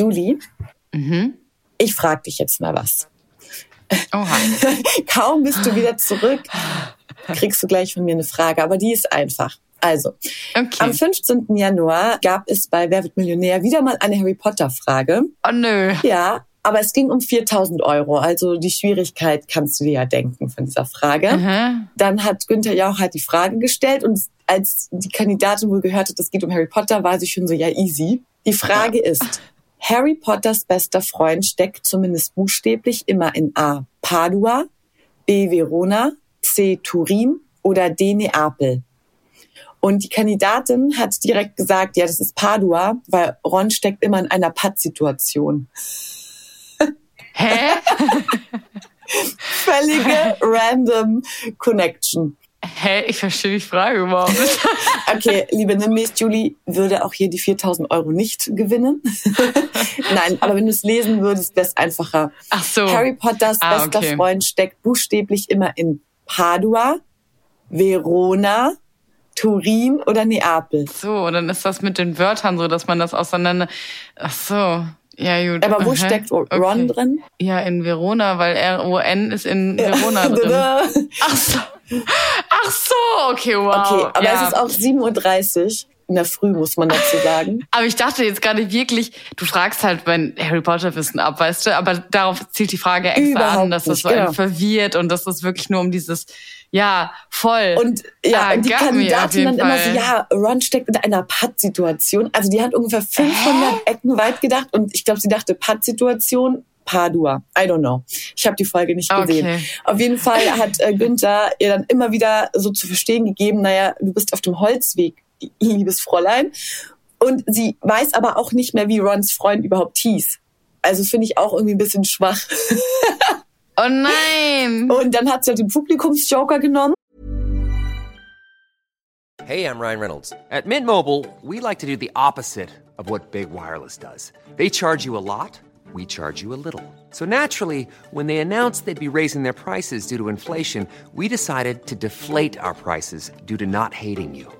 Julie, ich frage dich jetzt mal was. Oha. Kaum bist du wieder zurück, kriegst du gleich von mir eine Frage, aber die ist einfach. Also, Okay. am 15. Januar gab es bei Wer wird Millionär wieder mal eine Harry Potter Frage. Oh nö. Ja, aber es ging um 4000 Euro. Also die Schwierigkeit kannst du dir ja denken von dieser Frage. Mhm. Dann hat Günther Jauch halt die Frage gestellt und als die Kandidatin wohl gehört hat, es geht um Harry Potter, war sie schon so, ja easy. Die Frage ist, Harry Potters bester Freund steckt zumindest buchstäblich immer in A. Padua, B. Verona, C. Turin oder D. Neapel. Und die Kandidatin hat direkt gesagt, ja, das ist Padua, weil Ron steckt immer in einer Pattsituation. Hä? Völlige random Connection. Hä? Ich verstehe die Frage überhaupt nicht. Okay, liebe Nimmis, Julie würde auch hier die 4000 Euro nicht gewinnen. Nein, aber wenn du es lesen würdest, wäre es einfacher. Ach so. Harry Potters Ah, bester okay. Freund steckt buchstäblich immer in Padua, Verona, Turin oder Neapel. So, und dann ist das mit den Wörtern so, dass man das auseinander. Ach so. Ja, gut. Aber wo Aha. steckt Ron Okay. drin? Ja, in Verona, weil R-O-N ist in Verona drin. Ach so. Ach so, okay, wow. Okay, aber ja. es ist auch 7.30 Uhr in der Früh, muss man dazu sagen. Aber ich dachte jetzt gerade wirklich, du fragst halt mein Harry Potter Wissen ab, weißt du, aber darauf zielt die Frage extra Überhaupt an, dass das so genau. verwirrt und dass das wirklich nur um dieses, ja, voll. Und ja, Ah, und die Kandidatin dann immer so, ja, Ron steckt in einer Pattsituation. Also die hat ungefähr 500 Ecken weit gedacht und ich glaube, sie dachte Pattsituation, Padua. I don't know. Ich habe die Folge nicht gesehen. Okay. Auf jeden Fall hat äh, Günther ihr dann immer wieder so zu verstehen gegeben, naja, du bist auf dem Holzweg, liebes Fräulein. Und sie weiß aber auch nicht mehr, wie Rons Freund überhaupt hieß. Also finde ich auch irgendwie ein bisschen schwach. oh nein! Und dann hat sie halt den Publikumsjoker genommen. Hey, I'm Ryan Reynolds. At Mint Mobile, we like to do the opposite of what Big Wireless does. They charge you a lot, we charge you a little. So naturally, when they announced they'd be raising their prices due to inflation, we decided to deflate our prices due to not hating you.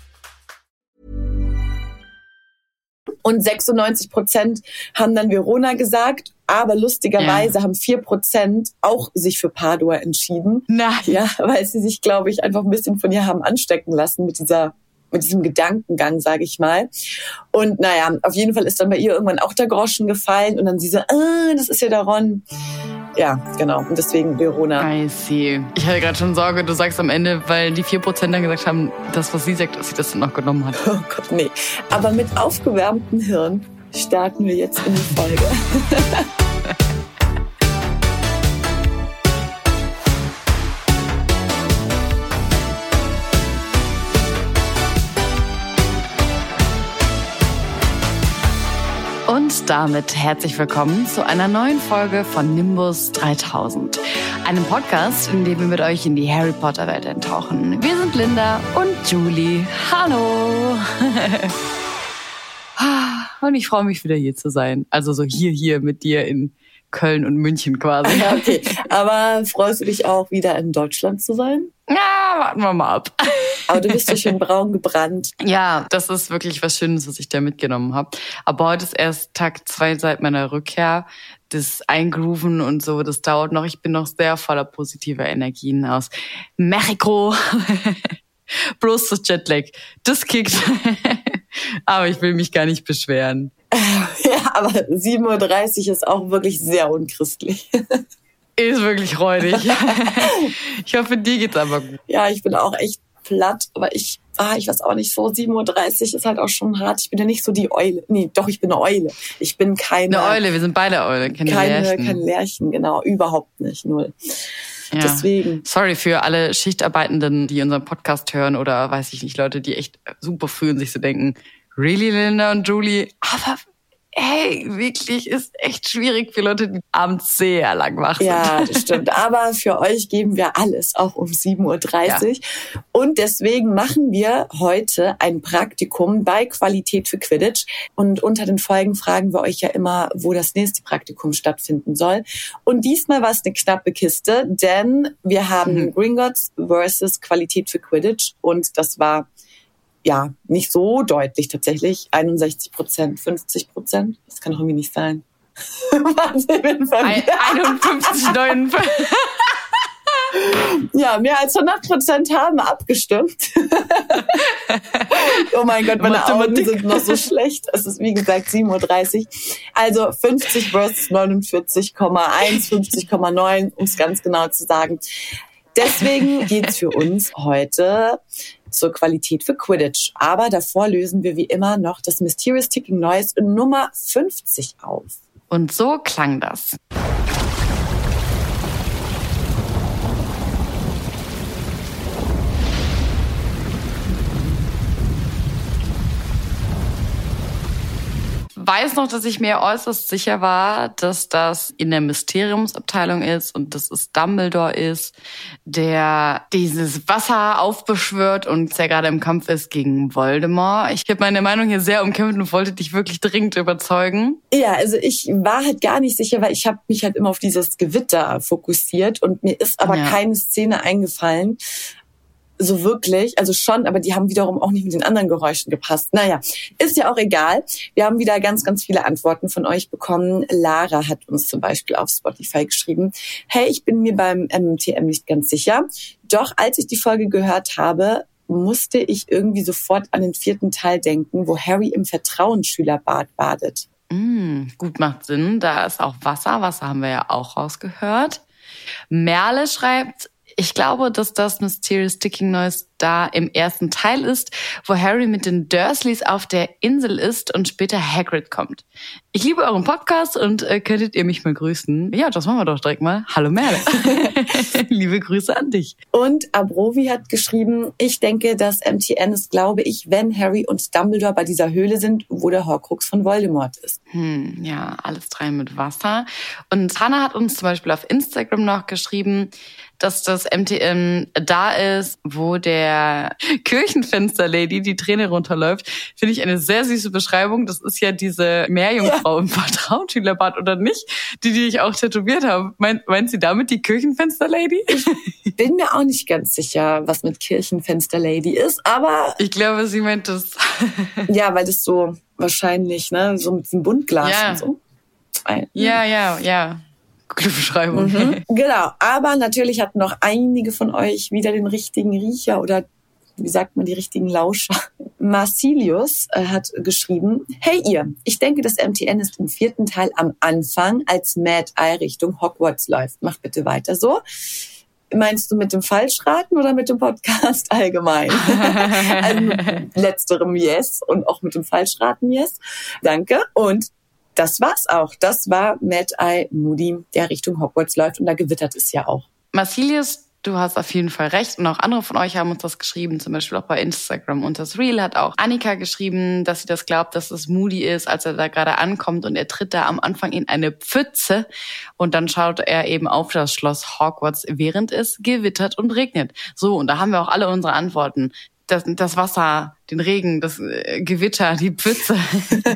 Und 96 Prozent haben dann Verona gesagt, aber lustigerweise haben 4 Prozent auch sich für Padua entschieden. Nein. Ja, weil sie sich, glaube ich, einfach ein bisschen von ihr haben anstecken lassen mit dieser mit diesem Gedankengang, sage ich mal. Und naja, auf jeden Fall ist dann bei ihr irgendwann auch der Groschen gefallen und dann sie so, ah, das ist ja der Ron. Ja, genau. Und deswegen Verona. I see. Ich hatte gerade schon Sorge, du sagst am Ende, weil die 4% dann gesagt haben, das, was sie sagt, dass sie das dann noch genommen hat. Oh Gott, nee. Aber mit aufgewärmtem Hirn starten wir jetzt in die Folge. damit herzlich willkommen zu einer neuen Folge von Nimbus 3000. Einem Podcast, in dem wir mit euch in die Harry Potter Welt eintauchen. Wir sind Linda und Julie. Hallo! Und ich freue mich wieder hier zu sein. Also so hier, hier mit dir in Köln und München quasi. Ja, okay. Aber freust du dich auch wieder in Deutschland zu sein? Ja, warten wir mal ab. Aber du bist so schön braun gebrannt. Ja, das ist wirklich was Schönes, was ich da mitgenommen habe. Aber heute ist erst Tag zwei seit meiner Rückkehr. Das Eingrooven und so, das dauert noch. Ich bin noch sehr voller positiver Energien aus Mexiko. Bloß das Jetlag, das kickt. Aber ich will mich gar nicht beschweren. Ja, aber 7.30 Uhr ist auch wirklich sehr unchristlich. Ist wirklich räudig. Ich hoffe, dir geht's aber gut. Ja, ich bin auch echt platt, aber ich, ah, ich weiß auch nicht so, 7.30 Uhr ist halt auch schon hart. Ich bin ja nicht so die Eule. Nee, doch, ich bin eine Eule. Ich bin keine... Eine Eule, wir sind beide Eule, keine, keine Lärchen. Kein Lärchen, genau, überhaupt nicht, null. Ja. Deswegen. Sorry für alle Schichtarbeitenden, die unseren Podcast hören oder weiß ich nicht, Leute, die echt super fühlen, sich so denken, really, Linda und Julie? Aber hey, wirklich ist echt schwierig für Leute, die abends sehr lang wach sind. Ja, das stimmt. Aber für euch geben wir alles, auch um 7.30 Uhr. Ja. Und deswegen machen wir heute ein Praktikum bei Qualität für Quidditch. Und unter den Folgen fragen wir euch ja immer, wo das nächste Praktikum stattfinden soll. Und diesmal war es eine knappe Kiste, denn wir haben mhm. Gringotts versus Qualität für Quidditch. Und das war ja, nicht so deutlich tatsächlich. 61 Prozent, 50 Prozent. Das kann doch irgendwie nicht sein. Wahnsinn, 51, 59. Ja, mehr als 100 Prozent haben abgestimmt. oh mein Gott, meine Augen sind noch so schlecht. Es ist wie gesagt 7.30 Uhr. Also 50 versus 49,1, 50,9, um es ganz genau zu sagen. Deswegen geht's für uns heute zur Qualität für Quidditch. Aber davor lösen wir wie immer noch das Mysterious Ticking Noise Nummer 50 auf. Und so klang das. Weiß noch, dass ich mir äußerst sicher war, dass das in der Mysteriumsabteilung ist und dass es Dumbledore ist, der dieses Wasser aufbeschwört und der gerade im Kampf ist gegen Voldemort. Ich habe meine Meinung hier sehr umkämpft und wollte dich wirklich dringend überzeugen. Ja, also ich war halt gar nicht sicher, weil ich habe mich halt immer auf dieses Gewitter fokussiert und mir ist aber ja. keine Szene eingefallen, so wirklich, also schon, aber die haben wiederum auch nicht mit den anderen Geräuschen gepasst. Naja, ist ja auch egal. Wir haben wieder ganz, ganz viele Antworten von euch bekommen. Lara hat uns zum Beispiel auf Spotify geschrieben, hey, ich bin mir beim MMTM nicht ganz sicher. Doch als ich die Folge gehört habe, musste ich irgendwie sofort an den vierten Teil denken, wo Harry im Vertrauensschülerbad badet. Mm, gut, macht Sinn. Da ist auch Wasser. Wasser haben wir ja auch rausgehört. Merle schreibt, ich glaube, dass das Mysterious Sticking Noise da im ersten Teil ist, wo Harry mit den Dursleys auf der Insel ist und später Hagrid kommt. Ich liebe euren Podcast und äh, könntet ihr mich mal grüßen? Ja, das machen wir doch direkt mal. Hallo Merle. liebe Grüße an dich. Und Abrovi hat geschrieben, ich denke, dass MTN ist, glaube ich, wenn Harry und Dumbledore bei dieser Höhle sind, wo der Horcrux von Voldemort ist. Hm, ja, alles drei mit Wasser. Und Hannah hat uns zum Beispiel auf Instagram noch geschrieben, dass das MTM da ist, wo der Kirchenfenster-Lady die Träne runterläuft, finde ich eine sehr süße Beschreibung. Das ist ja diese Meerjungfrau ja. im Vertrauensschülerbad oder nicht, die, die ich auch tätowiert habe. Meint, meint sie damit die Kirchenfenster-Lady? Ich bin mir auch nicht ganz sicher, was mit Kirchenfenster-Lady ist, aber... Ich glaube, sie meint das. ja, weil das so wahrscheinlich, ne, so mit diesem Buntglas ja. und so. Ja, ja, ja. Gute Beschreibung. Mhm. Genau, aber natürlich hatten noch einige von euch wieder den richtigen Riecher oder wie sagt man, die richtigen Lauscher. Marcilius äh, hat geschrieben, hey ihr, ich denke, das MTN ist im vierten Teil am Anfang, als Mad Eye Richtung Hogwarts läuft. Macht bitte weiter so. Meinst du mit dem Falschraten oder mit dem Podcast allgemein? also letzterem Yes und auch mit dem Falschraten Yes. Danke. Und das war's auch. Das war Mad Eye Moody, der Richtung Hogwarts läuft und da gewittert es ja auch. Marcilius, du hast auf jeden Fall recht und auch andere von euch haben uns das geschrieben, zum Beispiel auch bei Instagram. Und das Reel hat auch Annika geschrieben, dass sie das glaubt, dass es Moody ist, als er da gerade ankommt und er tritt da am Anfang in eine Pfütze und dann schaut er eben auf das Schloss Hogwarts, während es gewittert und regnet. So, und da haben wir auch alle unsere Antworten das, das Wasser, den Regen, das äh, Gewitter, die Pfütze.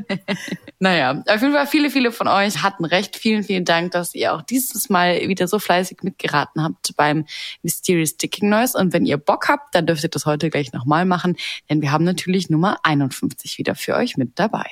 naja, auf jeden Fall viele, viele von euch hatten recht. Vielen, vielen Dank, dass ihr auch dieses Mal wieder so fleißig mitgeraten habt beim Mysterious Sticking Noise. Und wenn ihr Bock habt, dann dürft ihr das heute gleich nochmal machen, denn wir haben natürlich Nummer 51 wieder für euch mit dabei.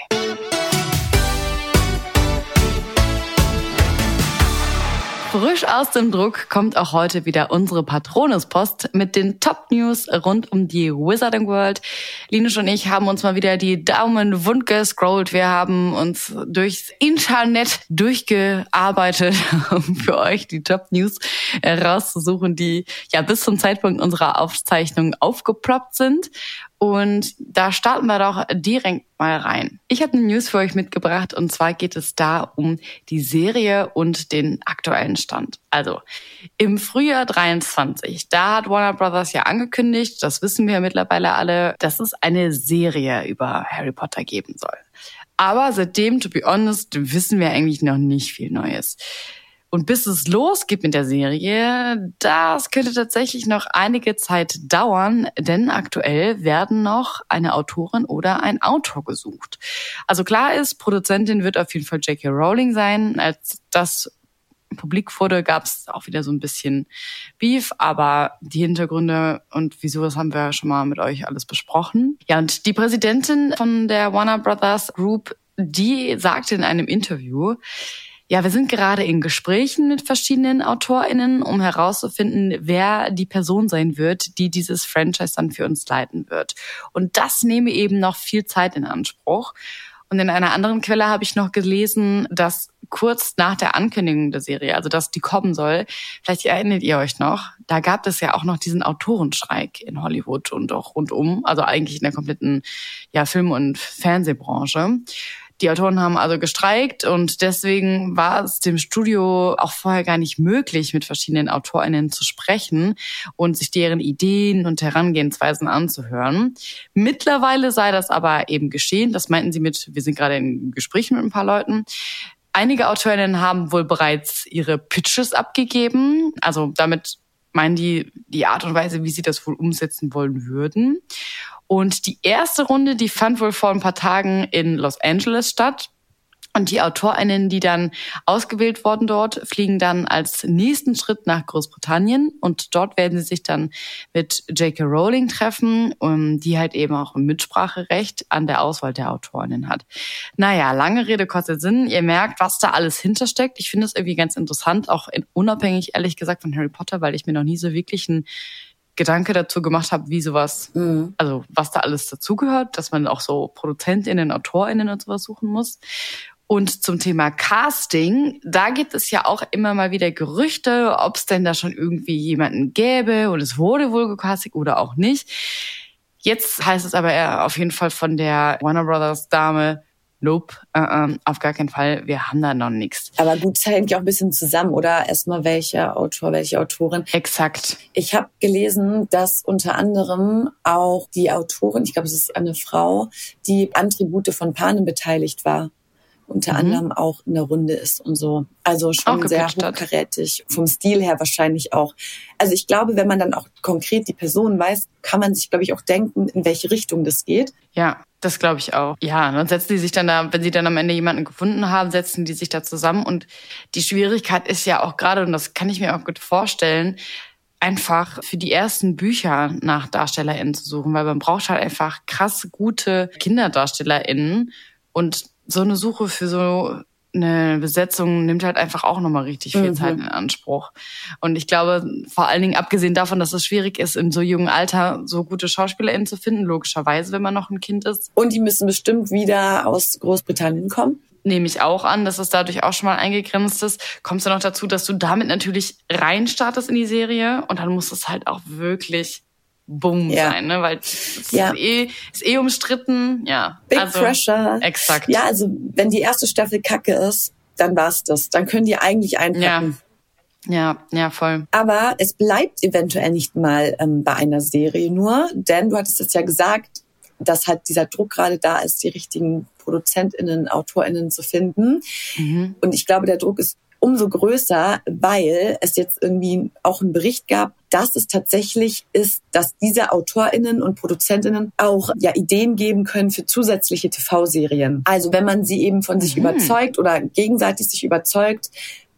Frisch aus dem Druck kommt auch heute wieder unsere Patronuspost mit den Top-News rund um die Wizarding World. Linus und ich haben uns mal wieder die Daumen wund gescrollt. Wir haben uns durchs Internet durchgearbeitet, um für euch die Top-News rauszusuchen, die ja bis zum Zeitpunkt unserer Aufzeichnung aufgeploppt sind. Und da starten wir doch direkt mal rein. Ich habe eine News für euch mitgebracht und zwar geht es da um die Serie und den aktuellen Stand. Also im Frühjahr 23, da hat Warner Brothers ja angekündigt, das wissen wir mittlerweile alle, dass es eine Serie über Harry Potter geben soll. Aber seitdem, to be honest, wissen wir eigentlich noch nicht viel Neues. Und bis es losgeht mit der Serie, das könnte tatsächlich noch einige Zeit dauern, denn aktuell werden noch eine Autorin oder ein Autor gesucht. Also klar ist, Produzentin wird auf jeden Fall J.K. Rowling sein. Als das publik wurde, gab es auch wieder so ein bisschen Beef, aber die Hintergründe und wieso, das haben wir schon mal mit euch alles besprochen. Ja, und die Präsidentin von der Warner Brothers Group, die sagte in einem Interview, ja, wir sind gerade in Gesprächen mit verschiedenen AutorInnen, um herauszufinden, wer die Person sein wird, die dieses Franchise dann für uns leiten wird. Und das nehme eben noch viel Zeit in Anspruch. Und in einer anderen Quelle habe ich noch gelesen, dass kurz nach der Ankündigung der Serie, also dass die kommen soll, vielleicht erinnert ihr euch noch, da gab es ja auch noch diesen Autorenstreik in Hollywood und auch rundum, also eigentlich in der kompletten ja, Film- und Fernsehbranche. Die Autoren haben also gestreikt und deswegen war es dem Studio auch vorher gar nicht möglich, mit verschiedenen AutorInnen zu sprechen und sich deren Ideen und Herangehensweisen anzuhören. Mittlerweile sei das aber eben geschehen. Das meinten sie mit, wir sind gerade in Gesprächen mit ein paar Leuten. Einige Autorinnen haben wohl bereits ihre Pitches abgegeben. Also damit meinen die die Art und Weise, wie sie das wohl umsetzen wollen würden. Und die erste Runde, die fand wohl vor ein paar Tagen in Los Angeles statt. Und die AutorInnen, die dann ausgewählt wurden dort, fliegen dann als nächsten Schritt nach Großbritannien und dort werden sie sich dann mit J.K. Rowling treffen, die halt eben auch ein Mitspracherecht an der Auswahl der AutorInnen hat. Naja, lange Rede, kurzer Sinn. Ihr merkt, was da alles hintersteckt. Ich finde es irgendwie ganz interessant, auch unabhängig, ehrlich gesagt, von Harry Potter, weil ich mir noch nie so wirklich ein Gedanke dazu gemacht habe, wie sowas, mhm. also was da alles dazugehört, dass man auch so ProduzentInnen, AutorInnen und sowas suchen muss. Und zum Thema Casting, da gibt es ja auch immer mal wieder Gerüchte, ob es denn da schon irgendwie jemanden gäbe und es wurde wohl gecastet oder auch nicht. Jetzt heißt es aber eher auf jeden Fall von der Warner Brothers Dame, nope, uh -uh, auf gar keinen Fall, wir haben da noch nichts. Aber gut, es hängt ja auch ein bisschen zusammen, oder? Erstmal welcher Autor, welche Autorin. Exakt. Ich habe gelesen, dass unter anderem auch die Autorin, ich glaube, es ist eine Frau, die an Tribute von Panem beteiligt war unter mhm. anderem auch in der Runde ist und so. Also schon sehr hochkarätig. Vom Stil her wahrscheinlich auch. Also ich glaube, wenn man dann auch konkret die Person weiß, kann man sich, glaube ich, auch denken, in welche Richtung das geht. Ja, das glaube ich auch. Ja, dann setzen die sich dann da, wenn sie dann am Ende jemanden gefunden haben, setzen die sich da zusammen. Und die Schwierigkeit ist ja auch gerade, und das kann ich mir auch gut vorstellen, einfach für die ersten Bücher nach DarstellerInnen zu suchen, weil man braucht halt einfach krass gute KinderdarstellerInnen und so eine Suche für so eine Besetzung nimmt halt einfach auch nochmal richtig viel mhm. Zeit in Anspruch. Und ich glaube, vor allen Dingen abgesehen davon, dass es schwierig ist, in so jungen Alter so gute SchauspielerInnen zu finden, logischerweise, wenn man noch ein Kind ist. Und die müssen bestimmt wieder aus Großbritannien kommen. Nehme ich auch an, dass es dadurch auch schon mal eingegrenzt ist. Kommst du noch dazu, dass du damit natürlich reinstartest in die Serie und dann muss es halt auch wirklich Boom ja. sein, ne? Weil es ja. ist, eh, ist eh umstritten. Ja. Big also, Pressure. Exakt. Ja, also wenn die erste Staffel kacke ist, dann war's das. Dann können die eigentlich einpacken. Ja. Ja, ja, voll. Aber es bleibt eventuell nicht mal ähm, bei einer Serie nur, denn du hattest es ja gesagt, dass halt dieser Druck gerade da ist, die richtigen ProduzentInnen, AutorInnen zu finden. Mhm. Und ich glaube, der Druck ist umso größer, weil es jetzt irgendwie auch einen Bericht gab, dass es tatsächlich ist, dass diese AutorInnen und ProduzentInnen auch ja Ideen geben können für zusätzliche TV-Serien. Also wenn man sie eben von sich mhm. überzeugt oder gegenseitig sich überzeugt,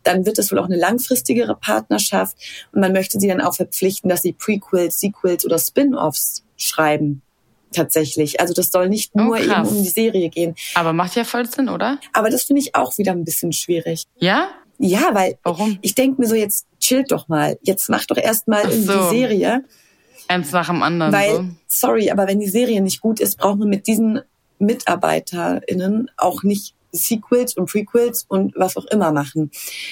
dann wird es wohl auch eine langfristigere Partnerschaft und man möchte sie dann auch verpflichten, dass sie Prequels, Sequels oder Spin-offs schreiben tatsächlich. Also das soll nicht nur oh, eben um die Serie gehen. Aber macht ja voll Sinn, oder? Aber das finde ich auch wieder ein bisschen schwierig. Ja? Ja, weil Warum? ich denke mir so, jetzt chillt doch mal. Jetzt mach doch erst mal Ach irgendwie so. die Serie. Eins nach dem anderen. Weil, so. sorry, aber wenn die Serie nicht gut ist, brauchen wir mit diesen MitarbeiterInnen auch nicht Sequels und Prequels und was auch immer machen.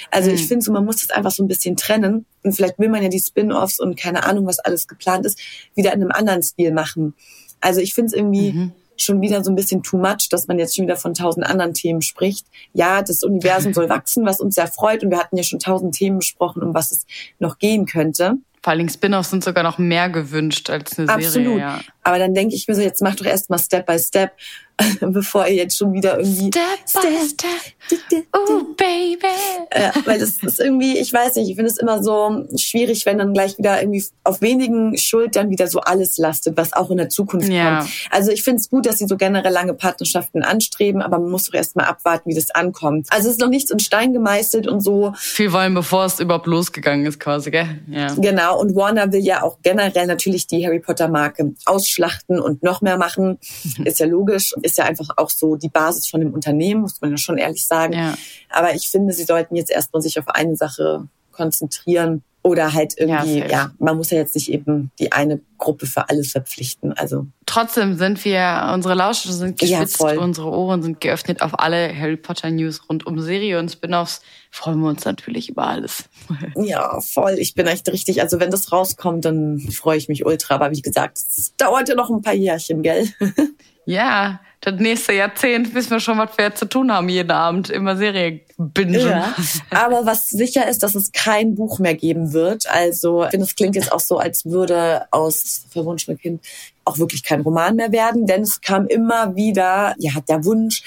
Also Hm. ich finde so, man muss das einfach so ein bisschen trennen. Und vielleicht will man ja die Spin-offs und keine Ahnung, was alles geplant ist, wieder in einem anderen Stil machen. Also ich finde es irgendwie Mhm. Schon wieder so ein bisschen too much, dass man jetzt schon wieder von tausend anderen Themen spricht. Ja, das Universum soll wachsen, was uns sehr freut. Und wir hatten ja schon tausend Themen besprochen, um was es noch gehen könnte. Vor allen Dingen Spin-offs sind sogar noch mehr gewünscht als eine Absolut. Serie. Ja. Aber dann denke ich mir so, jetzt mach doch erst mal Step by Step, bevor ihr jetzt schon wieder irgendwie Step by step. Oh, baby. Äh, weil das ist irgendwie, ich weiß nicht, ich finde es immer so schwierig, wenn dann gleich wieder irgendwie auf wenigen Schultern wieder so alles lastet, was auch in der Zukunft Ja. kommt. Also ich finde es gut, dass sie so generell lange Partnerschaften anstreben, aber man muss doch erst mal abwarten, wie das ankommt. Also es ist noch nichts in Stein gemeißelt und so. Viel wollen, bevor es überhaupt losgegangen ist, quasi, gell? Ja. Genau, und Warner will ja auch generell natürlich die Harry Potter Marke ausschlachten und noch mehr machen. Ist ja logisch, ist ja einfach auch so die Basis von dem Unternehmen, muss man ja schon ehrlich sagen. Ja. Aber ich finde, sie sollten jetzt erstmal sich auf eine Sache konzentrieren oder halt irgendwie, Ja, ja, man muss ja jetzt nicht eben die eine Gruppe für alles verpflichten. Also Trotzdem sind wir, unsere Lausche sind Ja, gespitzt, voll. unsere Ohren sind geöffnet auf alle Harry Potter News rund um Serie und Spin-offs. Freuen wir uns natürlich über alles. ja, voll. Ich bin echt richtig, also wenn das rauskommt, dann freue ich mich ultra. Aber wie gesagt, es dauert ja noch ein paar Jährchen, gell? Ja, das nächste Jahrzehnt wissen wir schon, was wir zu tun haben jeden Abend. Immer Serie bingen. Ja. Aber was sicher ist, dass es kein Buch mehr geben wird. Also, ich finde, es klingt jetzt auch so, als würde aus Verwunschene Kind auch wirklich kein Roman mehr werden. Denn es kam immer wieder, ja, der Wunsch,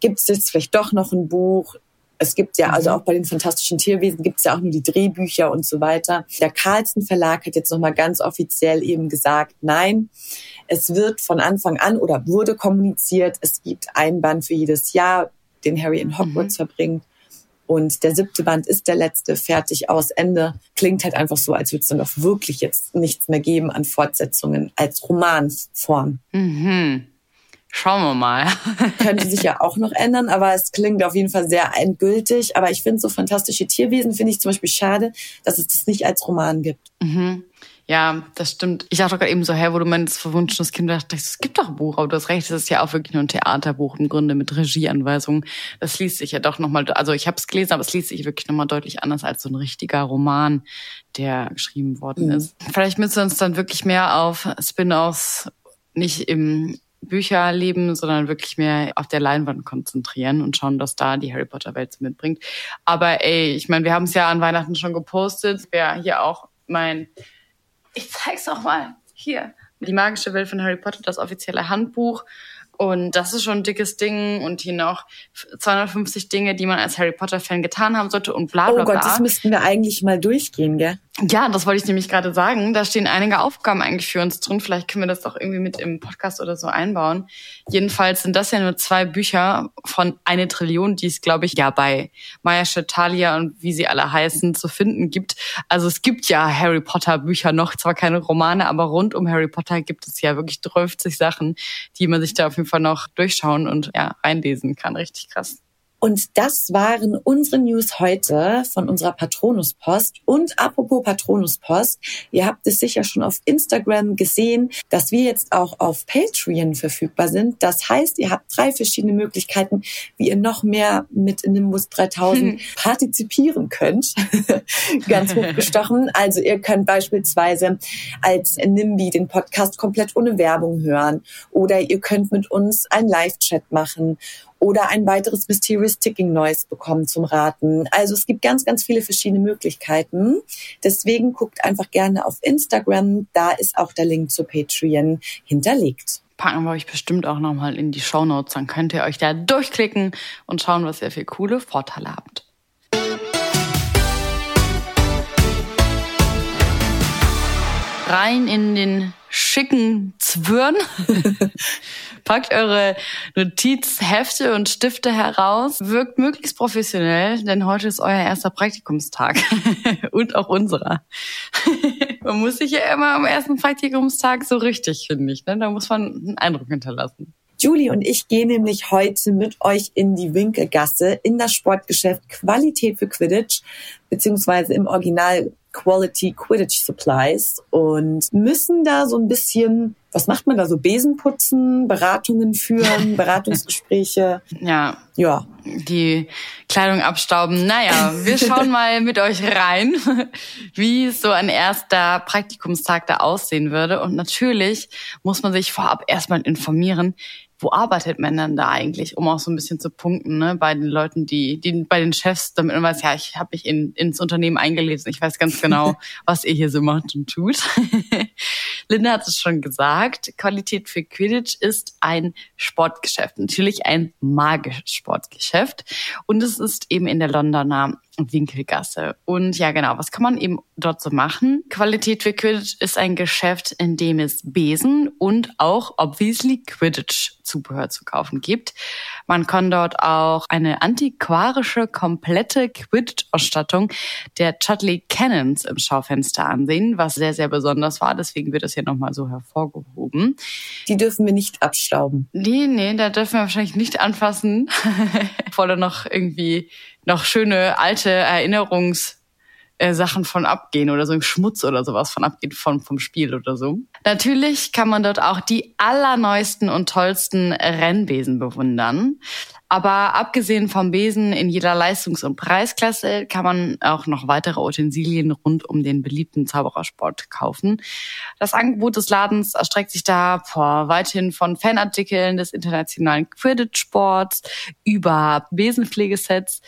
gibt es jetzt vielleicht doch noch ein Buch? Es gibt ja, also auch bei den fantastischen Tierwesen gibt es ja auch nur die Drehbücher und so weiter. Der Carlsen Verlag hat jetzt nochmal ganz offiziell eben gesagt, nein, es wird von Anfang an oder wurde kommuniziert, es gibt einen Band für jedes Jahr, den Harry in Hogwarts verbringt. Und der siebte Band ist der letzte, fertig aus, Ende. Klingt halt einfach so, als würde es dann auch wirklich jetzt nichts mehr geben an Fortsetzungen als Romanform. Mhm. Schauen wir mal. Könnte sich ja auch noch ändern, aber es klingt auf jeden Fall sehr endgültig. Aber ich finde so fantastische Tierwesen, finde ich zum Beispiel schade, dass es das nicht als Roman gibt. Mhm. Ja, das stimmt. Ich dachte gerade eben so, hä, wo du meinst, verwunschenes Kind, da dachte ich, es gibt doch ein Buch, aber du hast recht, es ist ja auch wirklich nur ein Theaterbuch im Grunde mit Regieanweisungen. Das liest sich ja doch nochmal, also ich habe es gelesen, aber es liest sich wirklich nochmal deutlich anders als so ein richtiger Roman, der geschrieben worden Mhm. ist. Vielleicht müssen wir uns dann wirklich mehr auf Spin-offs nicht im Bücherleben, sondern wirklich mehr auf der Leinwand konzentrieren und schauen, dass da die Harry Potter Welt mitbringt. Aber ey, ich meine, wir haben es ja an Weihnachten schon gepostet. Wer hier auch mein ich zeig's noch mal. Hier. Die magische Welt von Harry Potter, das offizielle Handbuch. Und das ist schon ein dickes Ding. Und hier noch 250 Dinge, die man als Harry Potter-Fan getan haben sollte und bla bla Oh Gott, bla. das müssten wir eigentlich mal durchgehen, gell? Ja, das wollte ich nämlich gerade sagen. Da stehen einige Aufgaben eigentlich für uns drin. Vielleicht können wir das doch irgendwie mit im Podcast oder so einbauen. Jedenfalls sind das ja nur zwei Bücher von eine Trillion, die es, glaube ich, ja bei Maya Talia und wie sie alle heißen zu finden gibt. Also es gibt ja Harry Potter Bücher noch, zwar keine Romane, aber rund um Harry Potter gibt es ja wirklich 50 Sachen, die man sich da auf jeden Fall noch durchschauen und ja reinlesen kann. Richtig krass. Und das waren unsere News heute von unserer Patronuspost. Und apropos Patronuspost, ihr habt es sicher schon auf Instagram gesehen, dass wir jetzt auch auf Patreon verfügbar sind. Das heißt, ihr habt drei verschiedene Möglichkeiten, wie ihr noch mehr mit Nimbus 3000 partizipieren könnt. Ganz hochgestochen. Also ihr könnt beispielsweise als Nimbi den Podcast komplett ohne Werbung hören. Oder ihr könnt mit uns einen Live-Chat machen oder ein weiteres Mysterious Ticking Noise bekommen zum Raten. Also es gibt ganz, ganz viele verschiedene Möglichkeiten. Deswegen guckt einfach gerne auf Instagram. Da ist auch der Link zu Patreon hinterlegt. packen wir euch bestimmt auch nochmal in die Shownotes. Dann könnt ihr euch da durchklicken und schauen, was ihr für coole Vorteile habt. Rein in den schicken Zwirn. Packt eure Notizhefte und Stifte heraus. Wirkt möglichst professionell, denn heute ist euer erster Praktikumstag. und auch unserer. man muss sich ja immer am ersten Praktikumstag so richtig, finde ich. Ne? Da muss man einen Eindruck hinterlassen. Julie und ich gehen nämlich heute mit euch in die Winkelgasse in das Sportgeschäft Qualität für Quidditch, beziehungsweise im Original Quality Quidditch Supplies und müssen da so ein bisschen, was macht man da so, Besen putzen, Beratungen führen, Beratungsgespräche. Ja. Ja. Die Kleidung abstauben. Naja, wir schauen mal mit euch rein, wie so ein erster Praktikumstag da aussehen würde. Und natürlich muss man sich vorab erstmal informieren, wo arbeitet man dann da eigentlich, um auch so ein bisschen zu punkten, ne, bei den Leuten, die, die bei den Chefs, damit man weiß, ja, ich habe mich in, ins Unternehmen eingelesen, ich weiß ganz genau, was ihr hier so macht und tut. Linda hat es schon gesagt, Qualität für Quidditch ist ein Sportgeschäft, natürlich ein magisches Sportgeschäft und es ist eben in der Londoner Winkelgasse. Und ja, genau, was kann man eben dort so machen? Qualität für Quidditch ist ein Geschäft, in dem es Besen und auch obviously Quidditch-Zubehör zu kaufen gibt. Man kann dort auch eine antiquarische, komplette Quidditch-Ausstattung der Chudley Cannons im Schaufenster ansehen, was sehr, sehr besonders war. Deswegen wird das hier nochmal so hervorgehoben. Die dürfen wir nicht abstauben. Nee, nee, da dürfen wir wahrscheinlich nicht anfassen, da noch irgendwie noch schöne alte Erinnerungs äh, Sachen von abgehen oder so ein Schmutz oder sowas von abgeht von, vom Spiel oder so. Natürlich kann man dort auch die allerneuesten und tollsten Rennbesen bewundern. Aber abgesehen vom Besen in jeder Leistungs- und Preisklasse kann man auch noch weitere Utensilien rund um den beliebten Zauberersport kaufen. Das Angebot des Ladens erstreckt sich da vor, weithin von Fanartikeln des internationalen Quidditch-Sports über Besenpflegesets,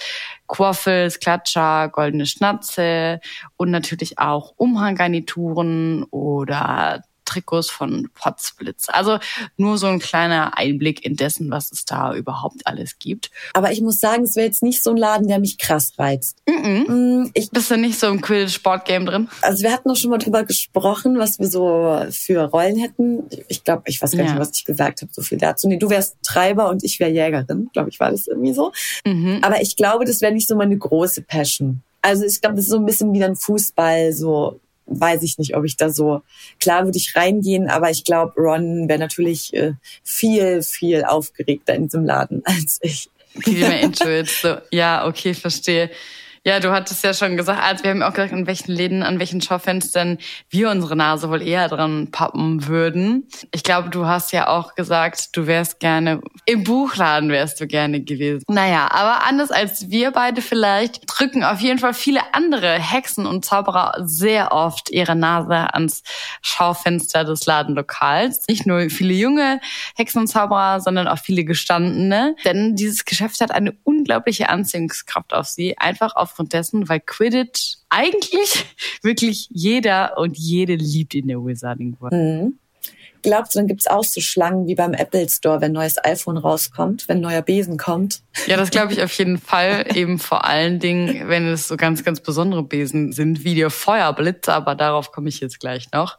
Quaffels, Klatscher, goldene Schnatze und natürlich auch Umhanggarnituren oder Trikots von Potsblitz. Also nur so ein kleiner Einblick in dessen, was es da überhaupt alles gibt. Aber ich muss sagen, es wäre jetzt nicht so ein Laden, der mich krass reizt. Mm -mm. Ich Bist du nicht so im Quidditch-Sportgame drin? Also wir hatten noch schon mal drüber gesprochen, was wir so für Rollen hätten. Ich glaube, ich weiß gar nicht, ja. was ich gesagt habe, so viel dazu. Nee, du wärst Treiber und ich wäre Jägerin. Glaube ich, war das irgendwie so. Mhm. Aber ich glaube, das wäre nicht so meine große Passion. Also ich glaube, das ist so ein bisschen wie dann Fußball, so weiß ich nicht, ob ich da so, klar würde ich reingehen, aber ich glaube, Ron wäre natürlich äh, viel, viel aufgeregter in diesem Laden als ich. Viel mehr into it. So, ja, okay, verstehe. Ja, du hattest ja schon gesagt, also wir haben auch gesagt, in welchen Läden, an welchen Schaufenstern wir unsere Nase wohl eher dran pappen würden. Ich glaube, du hast ja auch gesagt, du wärst gerne, im Buchladen wärst du gerne gewesen. Naja, aber anders als wir beide vielleicht, drücken auf jeden Fall viele andere Hexen und Zauberer sehr oft ihre Nase ans Schaufenster des Ladenlokals. Nicht nur viele junge Hexen und Zauberer, sondern auch viele gestandene. Denn dieses Geschäft hat eine unglaubliche Anziehungskraft auf sie, einfach auf aufgrund dessen, weil Quidditch eigentlich wirklich jeder und jede liebt in der Wizarding World. Mhm. Glaubst du, dann gibt's auch so Schlangen wie beim Apple Store, wenn neues iPhone rauskommt, wenn neuer Besen kommt? Ja, das glaube ich auf jeden Fall. Eben vor allen Dingen, wenn es so ganz, ganz besondere Besen sind, wie der Feuerblitz. Aber darauf komme ich jetzt gleich noch.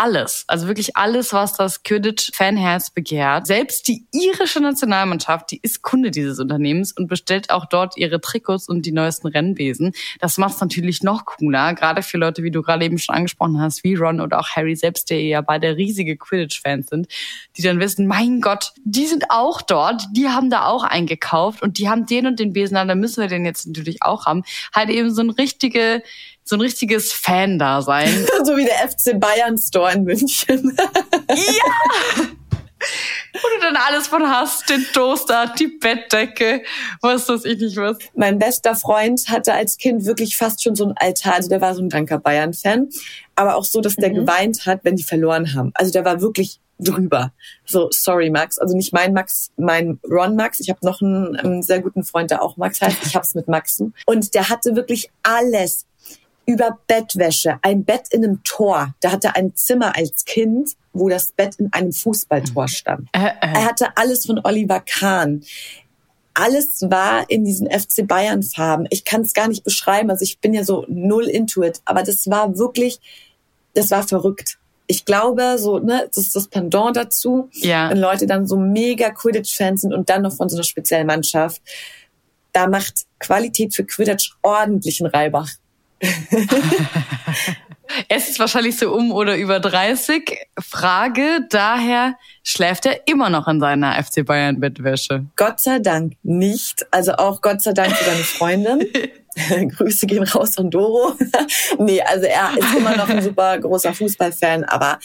alles. Also wirklich alles, was das Quidditch-Fanherz begehrt. Selbst die irische Nationalmannschaft, die ist Kunde dieses Unternehmens und bestellt auch dort ihre Trikots und die neuesten Rennbesen. Das macht es natürlich noch cooler, gerade für Leute, wie du gerade eben schon angesprochen hast, wie Ron oder auch Harry selbst, der ja beide riesige Quidditch-Fans sind, die dann wissen, mein Gott, die sind auch dort, die haben da auch eingekauft und die haben den und den Besen, dann müssen wir den jetzt natürlich auch haben. Halt eben so ein richtige so ein richtiges Fan-Dasein. so wie der FC Bayern Store in München. ja! Wo du denn alles von hast? Den Toaster, die Bettdecke, was weiß ich nicht was. Mein bester Freund hatte als Kind wirklich fast schon so ein Altar. Also der war so ein kranker Bayern-Fan. Aber auch so, dass der mhm. geweint hat, wenn die verloren haben. Also der war wirklich drüber. So, sorry Max. Also nicht mein Max, mein Ron Max. Ich habe noch einen, einen, sehr guten Freund, der auch Max heißt. Ich hab's mit Maxen. Und der hatte wirklich alles über Bettwäsche, ein Bett in einem Tor. Da hatte ein Zimmer als Kind, wo das Bett in einem Fußballtor stand. Äh, äh. Er hatte alles von Oliver Kahn. Alles war in diesen FC Bayern Farben. Ich kann es gar nicht beschreiben. Also ich bin ja so null into it, aber das war wirklich, das war verrückt. Ich glaube, so, ne, das ist das Pendant dazu, ja. wenn Leute dann so mega Quidditch-Fans sind und dann noch von so einer speziellen Mannschaft. Da macht Qualität für Quidditch ordentlichen Reibach. es ist wahrscheinlich so um oder über 30. Frage daher, schläft er immer noch in seiner FC Bayern Bettwäsche? Gott sei Dank nicht. Also auch Gott sei Dank für seine Freundin. Grüße gehen raus an Doro. nee, also er ist immer noch ein super großer Fußballfan, aber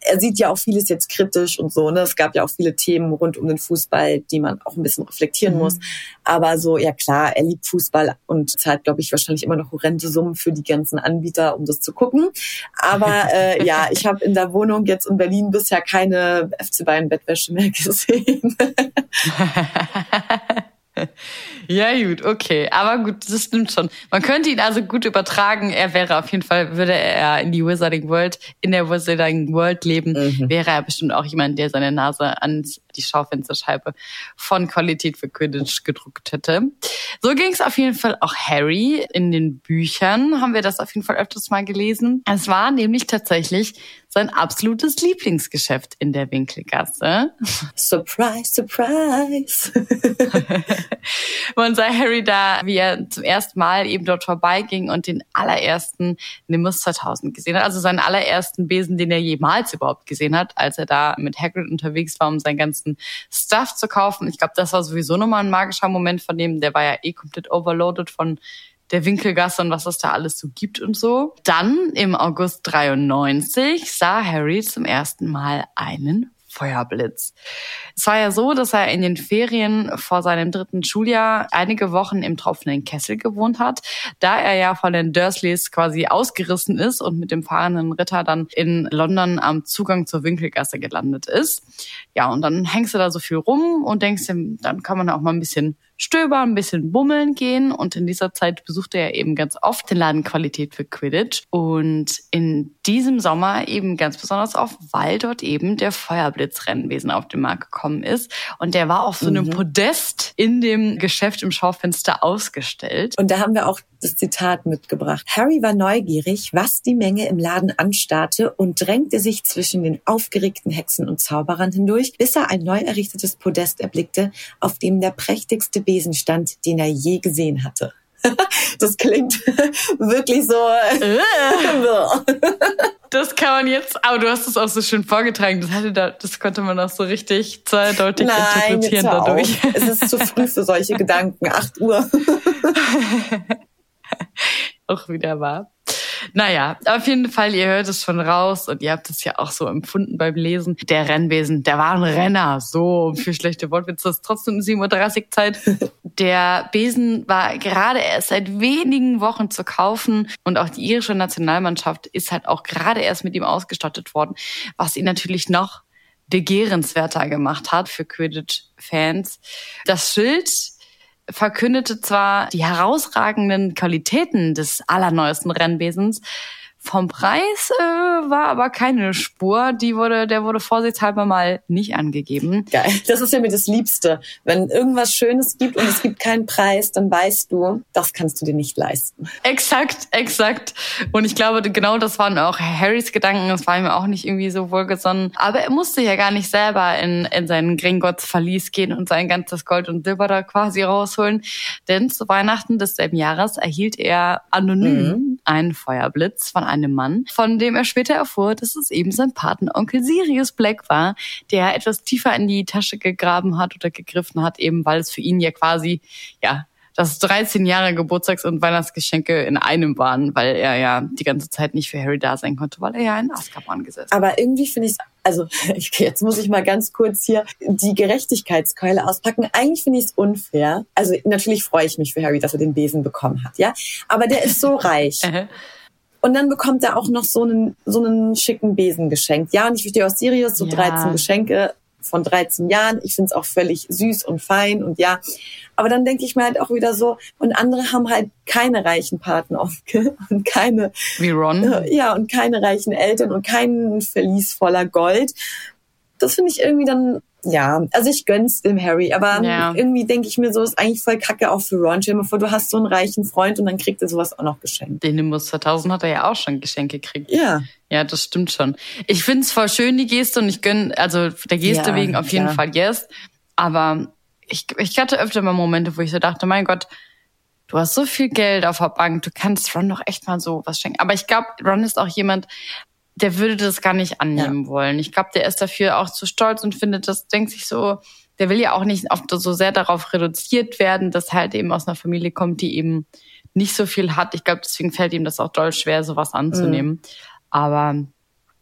er sieht ja auch vieles jetzt kritisch und so. Ne? Es gab ja auch viele Themen rund um den Fußball, die man auch ein bisschen reflektieren mhm. muss. Aber so, ja klar, er liebt Fußball und zahlt, glaube ich, wahrscheinlich immer noch horrende Summen für die ganzen Anbieter, um das zu gucken. Aber äh, ja, ich habe in der Wohnung jetzt in Berlin bisher keine FC Bayern Bettwäsche mehr gesehen. Ja, gut, okay. Aber gut, das stimmt schon. Man könnte ihn also gut übertragen. Er wäre auf jeden Fall, würde er in die Wizarding World, in der Wizarding World leben, mhm. wäre er bestimmt auch jemand, der seine Nase an die Schaufensterscheibe von Qualität für Quidditch gedruckt hätte. So ging es auf jeden Fall auch Harry. In den Büchern haben wir das auf jeden Fall öfters mal gelesen. Es war nämlich tatsächlich sein absolutes Lieblingsgeschäft in der Winkelgasse. Surprise, surprise. Man sah Harry da, wie er zum ersten Mal eben dort vorbeiging und den allerersten Nimbus 2000 gesehen hat. Also seinen allerersten Besen, den er jemals überhaupt gesehen hat, als er da mit Hagrid unterwegs war, um seinen ganzen Stuff zu kaufen. Ich glaube, das war sowieso nochmal ein magischer Moment von dem. Der war ja eh komplett overloaded von der Winkelgasse und was es da alles so gibt und so. Dann im August 93 sah Harry zum ersten Mal einen Feuerblitz. Es war ja so, dass er in den Ferien vor seinem dritten Schuljahr einige Wochen im tropfenden Kessel gewohnt hat, da er ja von den Dursleys quasi ausgerissen ist und mit dem fahrenden Ritter dann in London am Zugang zur Winkelgasse gelandet ist. Ja, und dann hängst du da so viel rum und denkst, dann kann man auch mal ein bisschen stöbern, ein bisschen bummeln gehen. Und in dieser Zeit besuchte er eben ganz oft den Laden Qualität für Quidditch. Und in diesem Sommer eben ganz besonders auf, weil dort eben der Feuerblitzrennenwesen auf den Markt gekommen ist. Und der war auf so einem mhm. Podest in dem Geschäft im Schaufenster ausgestellt. Und da haben wir auch das Zitat mitgebracht. Harry war neugierig, was die Menge im Laden anstarrte und drängte sich zwischen den aufgeregten Hexen und Zauberern hindurch, bis er ein neu errichtetes Podest erblickte, auf dem der prächtigste Besen stand, den er je gesehen hatte. Das klingt wirklich so. das kann man jetzt, aber du hast es auch so schön vorgetragen. Das, hatte da, das konnte man auch so richtig zweideutig Nein, interpretieren dadurch. Auf. Es ist zu früh für solche Gedanken. Acht Uhr. auch wieder wahr. Naja, auf jeden Fall, ihr hört es schon raus und ihr habt es ja auch so empfunden beim Lesen. Der Rennwesen, der war ein Renner. So, für schlechte Wortwitze ist trotzdem 7.30 Uhr Zeit. Der Besen war gerade erst seit wenigen Wochen zu kaufen und auch die irische Nationalmannschaft ist halt auch gerade erst mit ihm ausgestattet worden, was ihn natürlich noch begehrenswerter gemacht hat für Quidditch-Fans. Das Schild verkündete zwar die herausragenden Qualitäten des allerneuesten Rennwesens, vom Preis äh, war aber keine Spur. Die wurde, der wurde vorsichtshalber mal nicht angegeben. Geil. Das ist ja mir das Liebste. Wenn irgendwas Schönes gibt und es gibt keinen Preis, dann weißt du, das kannst du dir nicht leisten. Exakt, exakt. Und ich glaube, genau das waren auch Harrys Gedanken. Das war ihm auch nicht irgendwie so wohlgesonnen. Aber er musste ja gar nicht selber in, in seinen Gringotts Verlies gehen und sein ganzes Gold und Silber da quasi rausholen. Denn zu Weihnachten desselben Jahres erhielt er anonym mhm. einen Feuerblitz von einem Mann, von dem er später erfuhr, dass es eben sein Patenonkel Sirius Black war, der etwas tiefer in die Tasche gegraben hat oder gegriffen hat, eben weil es für ihn ja quasi, ja, das 13 Jahre Geburtstags- und Weihnachtsgeschenke in einem waren, weil er ja die ganze Zeit nicht für Harry da sein konnte, weil er ja in Azkaban gesessen Aber irgendwie finde ich also jetzt muss ich mal ganz kurz hier die Gerechtigkeitskeule auspacken. Eigentlich finde ich es unfair. Also natürlich freue ich mich für Harry, dass er den Besen bekommen hat, ja. Aber der ist so reich. Und dann bekommt er auch noch so einen, so einen schicken Besen geschenkt. Ja, und ich verstehe aus Sirius so Ja. 13 Geschenke von 13 Jahren. Ich finde es auch völlig süß und fein und ja. Aber dann denke ich mir halt auch wieder so, und andere haben halt keine reichen Partneronkel und keine, Wie Ron. ja, und keine reichen Eltern und keinen Verlies voller Gold. Das finde ich irgendwie dann, ja, also ich gönn's dem Harry, aber Ja. irgendwie denke ich mir so, ist eigentlich voll kacke auch für Ron. Stell dir mal vor, du hast so einen reichen Freund und dann kriegt er sowas auch noch geschenkt. Den Nimbus 2000 hat er ja auch schon Geschenke gekriegt. Ja. Ja, das stimmt schon. Ich find's voll schön, die Geste, und ich gönn, also der Geste Ja, wegen auf jeden klar. Fall yes. Aber ich, ich hatte öfter mal Momente, wo ich so dachte, mein Gott, du hast so viel Geld auf der Bank, du kannst Ron doch echt mal so was schenken. Aber ich glaube, Ron ist auch jemand, der würde das gar nicht annehmen wollen. Ich glaube, der ist dafür auch zu stolz und findet das, denkt sich so, der will ja auch nicht oft so sehr darauf reduziert werden, dass er halt eben aus einer Familie kommt, die eben nicht so viel hat. Ich glaube, deswegen fällt ihm das auch doll schwer, sowas anzunehmen. Aber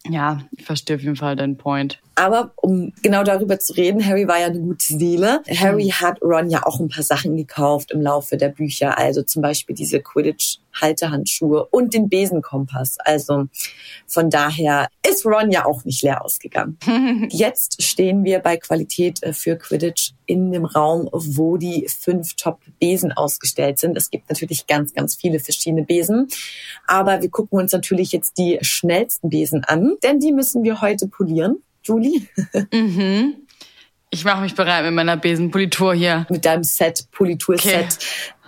ja, ich verstehe auf jeden Fall deinen Point. Aber um genau darüber zu reden, Harry war ja eine gute Seele. Harry hat Ron ja auch ein paar Sachen gekauft im Laufe der Bücher. Also zum Beispiel diese Quidditch-Haltehandschuhe und den Besenkompass. Also von daher ist Ron ja auch nicht leer ausgegangen. Jetzt stehen wir bei Qualität äh, für Quidditch in dem Raum, wo die fünf Top-Besen ausgestellt sind. Es gibt natürlich ganz, ganz viele verschiedene Besen. Aber wir gucken uns natürlich jetzt die schnellsten Besen an, denn die müssen wir heute polieren. Julie, Ich mache mich bereit mit meiner Besenpolitur hier. mit deinem Set, Politur-Set.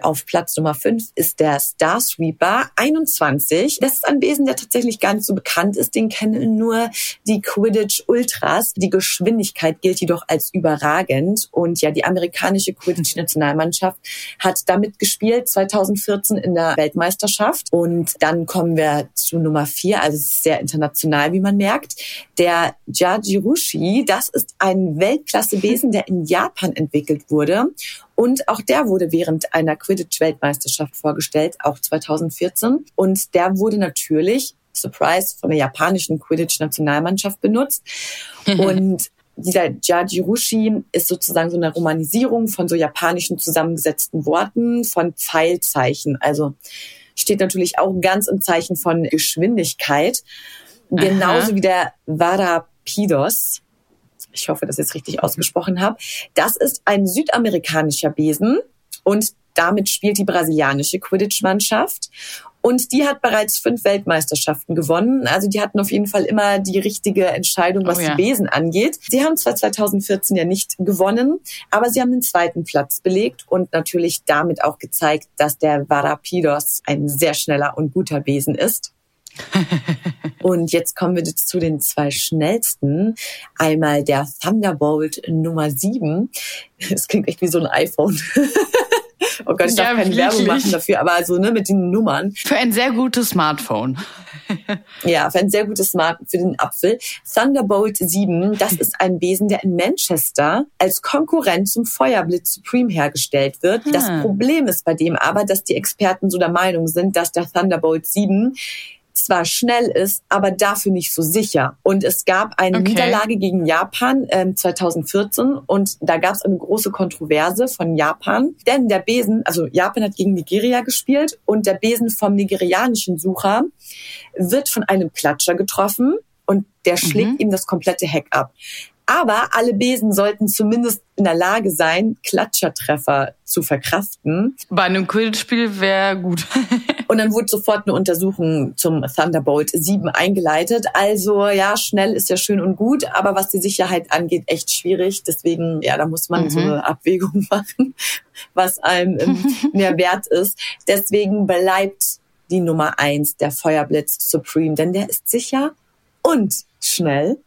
Auf Platz Nummer 5 ist der Star Sweeper 21. Das ist ein Besen, der tatsächlich gar nicht so bekannt ist. Den kennen nur die Quidditch Ultras. Die Geschwindigkeit gilt jedoch als überragend. Und ja, die amerikanische Quidditch-Nationalmannschaft hat damit gespielt 2014 in der Weltmeisterschaft. Und dann kommen wir zu Nummer 4. Also es ist sehr international, wie man merkt. Der Jajirushi, das ist ein Weltklasse-Besen, der in Japan entwickelt wurde. Und auch der wurde während einer Quidditch-Weltmeisterschaft vorgestellt, auch 2014. Und der wurde natürlich, Surprise, von der japanischen Quidditch-Nationalmannschaft benutzt. Und dieser Jajirushi ist sozusagen so eine Romanisierung von so japanischen zusammengesetzten Worten, von Pfeilzeichen. Also steht natürlich auch ganz im Zeichen von Geschwindigkeit. Genauso wie der Varapidos. Ich hoffe, dass ich es richtig ausgesprochen habe. Das ist ein südamerikanischer Besen und damit spielt die brasilianische Quidditch-Mannschaft. Und die hat bereits fünf Weltmeisterschaften gewonnen. Also die hatten auf jeden Fall immer die richtige Entscheidung, was Oh ja. die Besen angeht. Sie haben zwar 2014 ja nicht gewonnen, aber sie haben den zweiten Platz belegt und natürlich damit auch gezeigt, dass der Varapidos ein sehr schneller und guter Besen ist. Und jetzt kommen wir zu den zwei schnellsten. Einmal der Thunderbolt Nummer 7. Das klingt echt wie so ein iPhone. Oh Gott, ich darf Ja, keine Werbung wirklich. machen dafür, aber so ne, mit den Nummern. Für ein sehr gutes Smartphone. Ja, für ein sehr gutes Smart für den Apfel. Thunderbolt 7, das ist ein Besen, der in Manchester als Konkurrent zum Feuerblitz Supreme hergestellt wird. Das Hm. Problem ist bei dem aber, dass die Experten so der Meinung sind, dass der Thunderbolt 7 zwar schnell ist, aber dafür nicht so sicher. Und es gab eine Okay. Niederlage gegen Japan ähm, 2014 und da gab es eine große Kontroverse von Japan, denn der Besen, also Japan hat gegen Nigeria gespielt und der Besen vom nigerianischen Sucher wird von einem Klatscher getroffen und der schlägt ihm das komplette Heck ab. Aber alle Besen sollten zumindest in der Lage sein, Klatschertreffer zu verkraften. Bei einem Quidditch-Spiel wäre gut. Und dann wurde sofort eine Untersuchung zum Thunderbolt 7 eingeleitet. Also ja, schnell ist ja schön und gut, aber was die Sicherheit angeht, echt schwierig. Deswegen, ja, da muss man so eine Abwägung machen, was einem ähm, mehr wert ist. Deswegen bleibt die Nummer eins der Feuerblitz Supreme, denn der ist sicher und schnell.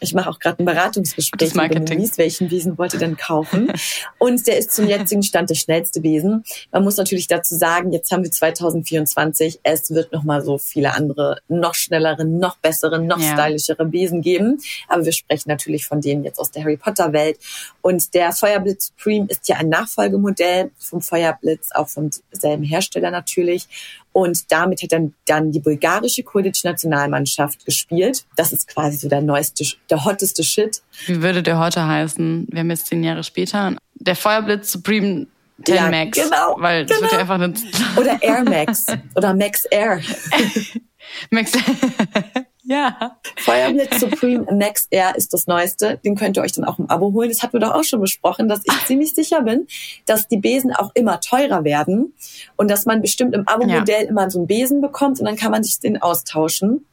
Ich mache auch gerade ein Beratungsgespräch mit Denise, welchen Besen wollt ihr denn kaufen? Und der ist zum jetzigen Stand der schnellste Besen. Man muss natürlich dazu sagen, jetzt haben wir 2024, es wird noch mal so viele andere, noch schnellere, noch bessere, noch Ja. stylischere Besen geben. Aber wir sprechen natürlich von denen jetzt aus der Harry Potter Welt. Und der Feuerblitz Supreme ist ja ein Nachfolgemodell vom Feuerblitz, auch vom selben Hersteller natürlich. Und damit hat dann, dann die bulgarische Quidditch-Nationalmannschaft gespielt. Das ist quasi so der neueste, der hotteste Shit. Wie würde der heute heißen? Wir haben jetzt zehn Jahre später. Der Feuerblitz Supreme 10 Ja, Max. genau, Weil das wird ja genau. einfach eine Oder Air Max oder Max Air. Max. ja. Feuerblitz Supreme Max Air ist das Neueste. Den könnt ihr euch dann auch im Abo holen. Das hatten wir doch auch schon besprochen, dass ich ziemlich sicher bin, dass die Besen auch immer teurer werden und dass man bestimmt im Abo-Modell immer so einen Besen bekommt und dann kann man sich den austauschen,